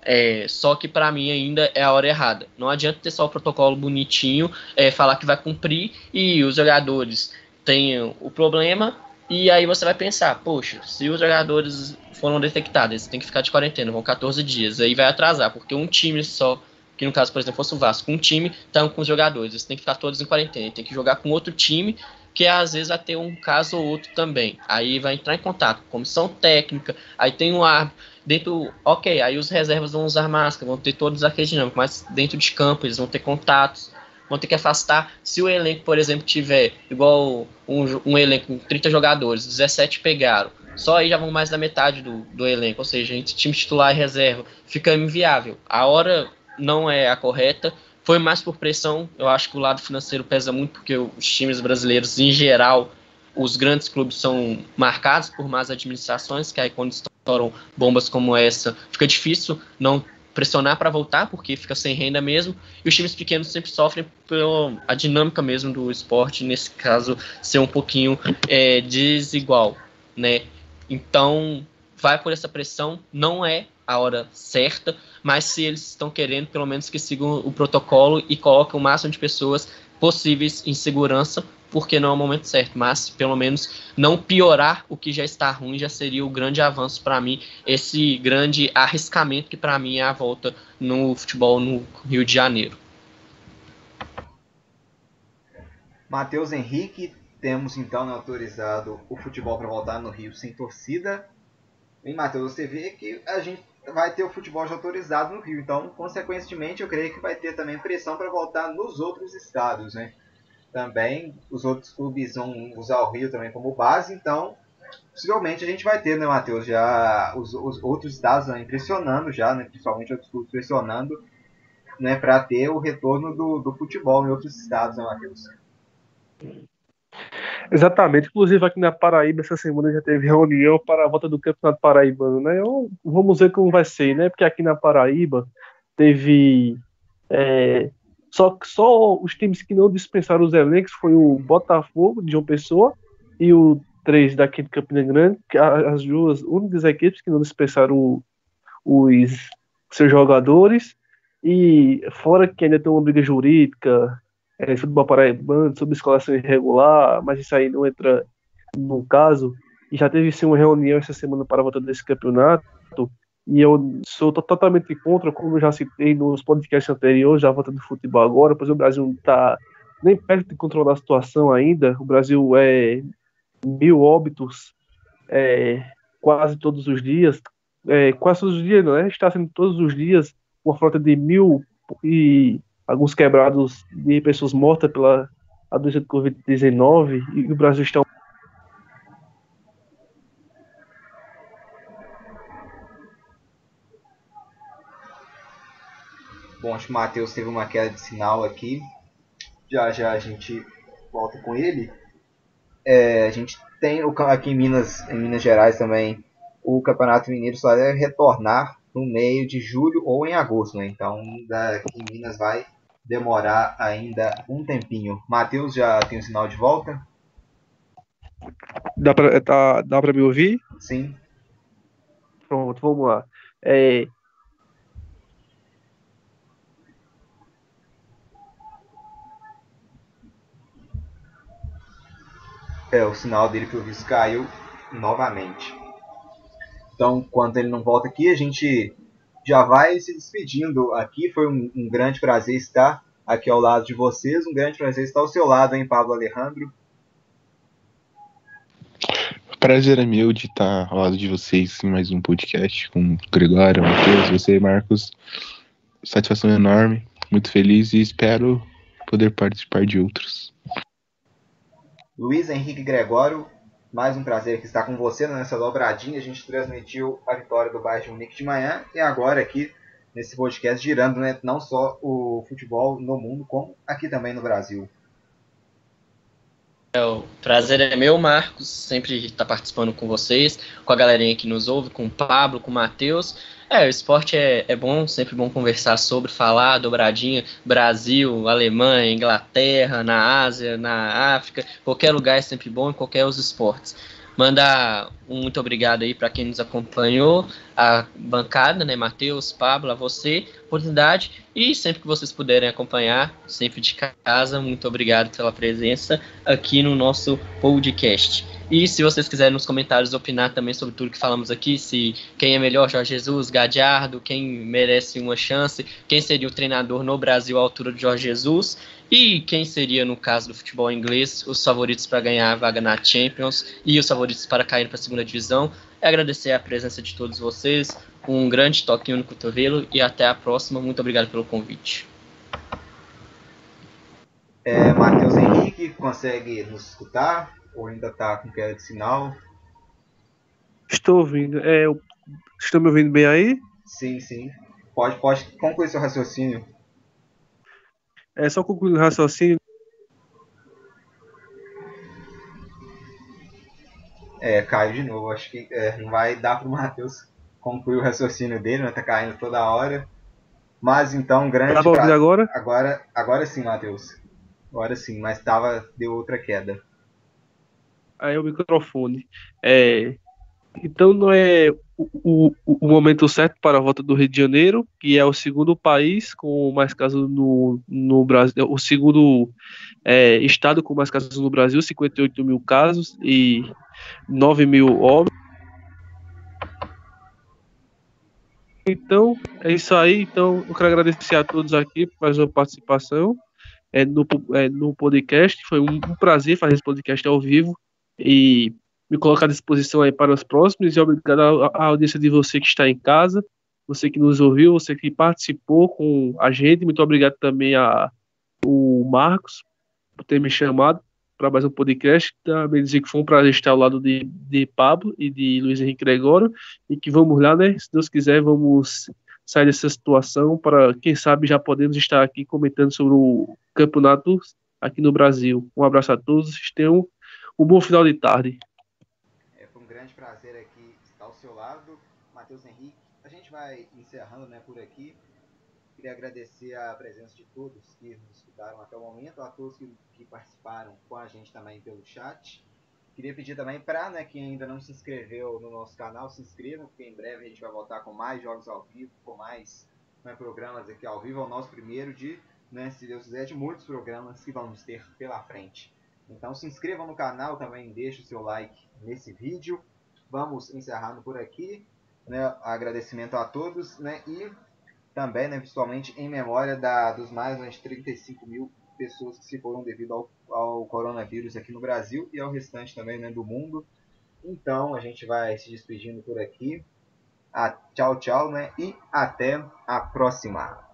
É, só que para mim ainda é a hora errada. Não adianta ter só o protocolo bonitinho, é, falar que vai cumprir e os jogadores têm o problema e aí você vai pensar, poxa, se os jogadores foram detectados, eles têm que ficar de quarentena, vão 14 dias, aí vai atrasar, porque um time só, que no caso, por exemplo, fosse o Vasco, um time estão tá com os jogadores, eles têm que ficar todos em quarentena, tem que jogar com outro time que às vezes vai ter um caso ou outro também. Aí vai entrar em contato com comissão técnica, aí tem um árbitro dentro, ok, aí os reservas vão usar máscara, vão ter todos aqueles dinâmicos, mas dentro de campo eles vão ter contatos, vão ter que afastar. Se o elenco, por exemplo, tiver igual um, um elenco com 30 jogadores, 17 pegaram, só aí já vão mais da metade do, do elenco, ou seja, entre time titular e reserva, fica inviável. A hora não é a correta, foi mais por pressão, eu acho que o lado financeiro pesa muito, porque os times brasileiros, em geral, os grandes clubes são marcados por más administrações, que aí quando estouram bombas como essa, fica difícil não pressionar para voltar, porque fica sem renda mesmo, e os times pequenos sempre sofrem pela dinâmica mesmo do esporte, nesse caso, ser um pouquinho é, desigual, né? Então, vai por essa pressão, não é a hora certa, mas se eles estão querendo, pelo menos que sigam o protocolo e coloquem o máximo de pessoas possíveis em segurança porque não é o momento certo, mas pelo menos não piorar o que já está ruim já seria o grande avanço para mim, esse grande arriscamento que para mim é a volta no futebol no Rio de Janeiro. Matheus Henrique, temos então autorizado o futebol para voltar no Rio sem torcida. E Matheus, você vê que a gente vai ter o futebol já autorizado no Rio, então consequentemente eu creio que vai ter também pressão para voltar nos outros estados, né? também. Os outros clubes vão usar o Rio também como base, então possivelmente a gente vai ter, né, Matheus? Já os, os outros estados né, pressionando já, né, principalmente outros clubes pressionando, né, para ter o retorno do, do futebol em outros estados, né, Matheus? Exatamente, inclusive aqui na Paraíba essa semana já teve reunião para a volta do Campeonato Paraibano, né? Eu, vamos ver como vai ser, né? Porque aqui na Paraíba teve é, só só os times que não dispensaram os elencos foi o Botafogo de João Pessoa e o 3 daqui de Campina Grande, que as duas únicas equipes que não dispensaram os seus jogadores. E fora que ainda tem uma briga jurídica, é, futebol paraibano, sobre escolação irregular, mas isso aí não entra no caso. E já teve sim uma reunião essa semana para a volta desse campeonato e eu sou totalmente contra, como já citei nos podcasts anteriores, já volta do futebol agora, pois o Brasil não está nem perto de controlar a situação ainda. O Brasil é mil óbitos é, quase todos os dias, é, quase todos os dias, não é? Está sendo todos os dias uma frota de mil e alguns quebrados de pessoas mortas pela a doença de Covid-19 e o Brasil está Bom, acho que o Matheus teve uma queda de sinal aqui. Já já a gente volta com ele. É, a gente tem aqui em Minas, em Minas Gerais também o Campeonato Mineiro só deve retornar no meio de julho ou em agosto, né? Então daqui em Minas vai demorar ainda um tempinho. Matheus já tem o sinal de volta? Dá pra, tá, dá pra me ouvir? Sim. Pronto, vamos lá. É... É, o sinal dele pelo visto caiu novamente. Então, quando ele não volta aqui, a gente já vai se despedindo aqui. Foi um, um, grande prazer estar aqui ao lado de vocês. Um grande prazer estar ao seu lado, hein, Pablo Alejandro. Prazer é meu de estar ao lado de vocês em mais um podcast com Gregório, Matheus, você, Marcos. Satisfação enorme, muito feliz e espero poder participar de outros. Luiz Henrique Gregório, mais um prazer estar com você nessa dobradinha. A gente transmitiu a vitória do Bayern de Munique de manhã e agora aqui nesse podcast girando né, não só o futebol no mundo, como aqui também no Brasil. É, o prazer é meu, Marcos, sempre estar participando com vocês, com a galerinha que nos ouve, com o Pablo, com o Matheus. É, o esporte é, é bom, sempre bom conversar sobre, falar, dobradinha, Brasil, Alemanha, Inglaterra, na Ásia, na África, qualquer lugar é sempre bom em qualquer os esportes. Mandar um muito obrigado aí para quem nos acompanhou, a bancada, né, Matheus, Pablo, a você, oportunidade, e sempre que vocês puderem acompanhar, sempre de casa, muito obrigado pela presença aqui no nosso podcast. E se vocês quiserem nos comentários opinar também sobre tudo que falamos aqui, se quem é melhor, Jorge Jesus, Gadiardo, quem merece uma chance, quem seria o treinador no Brasil à altura de Jorge Jesus e quem seria, no caso do futebol inglês, os favoritos para ganhar a vaga na Champions e os favoritos para cair para a segunda divisão. É agradecer a presença de todos vocês, um grande toquinho no cotovelo e até a próxima. Muito obrigado pelo convite. É, Matheus Henrique, consegue nos escutar? Ou ainda está com queda de sinal? Estou ouvindo. É, eu... Estão me ouvindo bem aí? Sim, sim. Pode, pode concluir seu raciocínio. É só concluir o raciocínio. É, caiu de novo. Acho que é, não vai dar para o Matheus concluir o raciocínio dele, né? Tá caindo toda hora. Mas então, grande. Tá pra... agora? Agora, agora sim, Matheus. Agora sim, mas tava, deu outra queda aí o microfone. É, então não é o, o, momento certo para a volta do Rio de Janeiro, que é o segundo país com mais casos no, no Brasil, o segundo é, estado com mais casos no Brasil, 58 mil casos e 9 mil óbitos. Então, é isso aí. Então, eu quero agradecer a todos aqui por mais uma participação é, no, é, no podcast. Foi um, um prazer fazer esse podcast ao vivo e me colocar à disposição aí para os próximos e obrigado à audiência de você que está em casa, você que nos ouviu, você que participou com a gente, muito obrigado também a o Marcos por ter me chamado para mais um podcast, também dizer que foi um prazer estar ao lado de, de Pablo e de Luiz Henrique Gregório. E que vamos lá, né, se Deus quiser, vamos sair dessa situação para, quem sabe, já podemos estar aqui comentando sobre o campeonato aqui no Brasil. Um abraço a todos, tenham um bom final de tarde. É, foi um grande prazer aqui estar ao seu lado, Matheus Henrique. A gente vai encerrando né, por aqui. Queria agradecer a presença de todos que nos escutaram até o momento, a todos que, que participaram com a gente também pelo chat. Queria pedir também para né, quem ainda não se inscreveu no nosso canal, se inscrevam, porque em breve a gente vai voltar com mais jogos ao vivo, com mais né, programas aqui ao vivo. É o nosso primeiro de, né, se Deus quiser, de muitos programas que vamos ter pela frente. Então se inscrevam no canal também, deixe o seu like nesse vídeo. Vamos encerrando por aqui. Né, agradecimento a todos né, e também, né, principalmente em memória da, dos mais de 35 mil pessoas que se foram devido ao, ao coronavírus aqui no Brasil e ao restante também né, do mundo. Então a gente vai se despedindo por aqui. Ah, tchau, tchau, né? E até a próxima.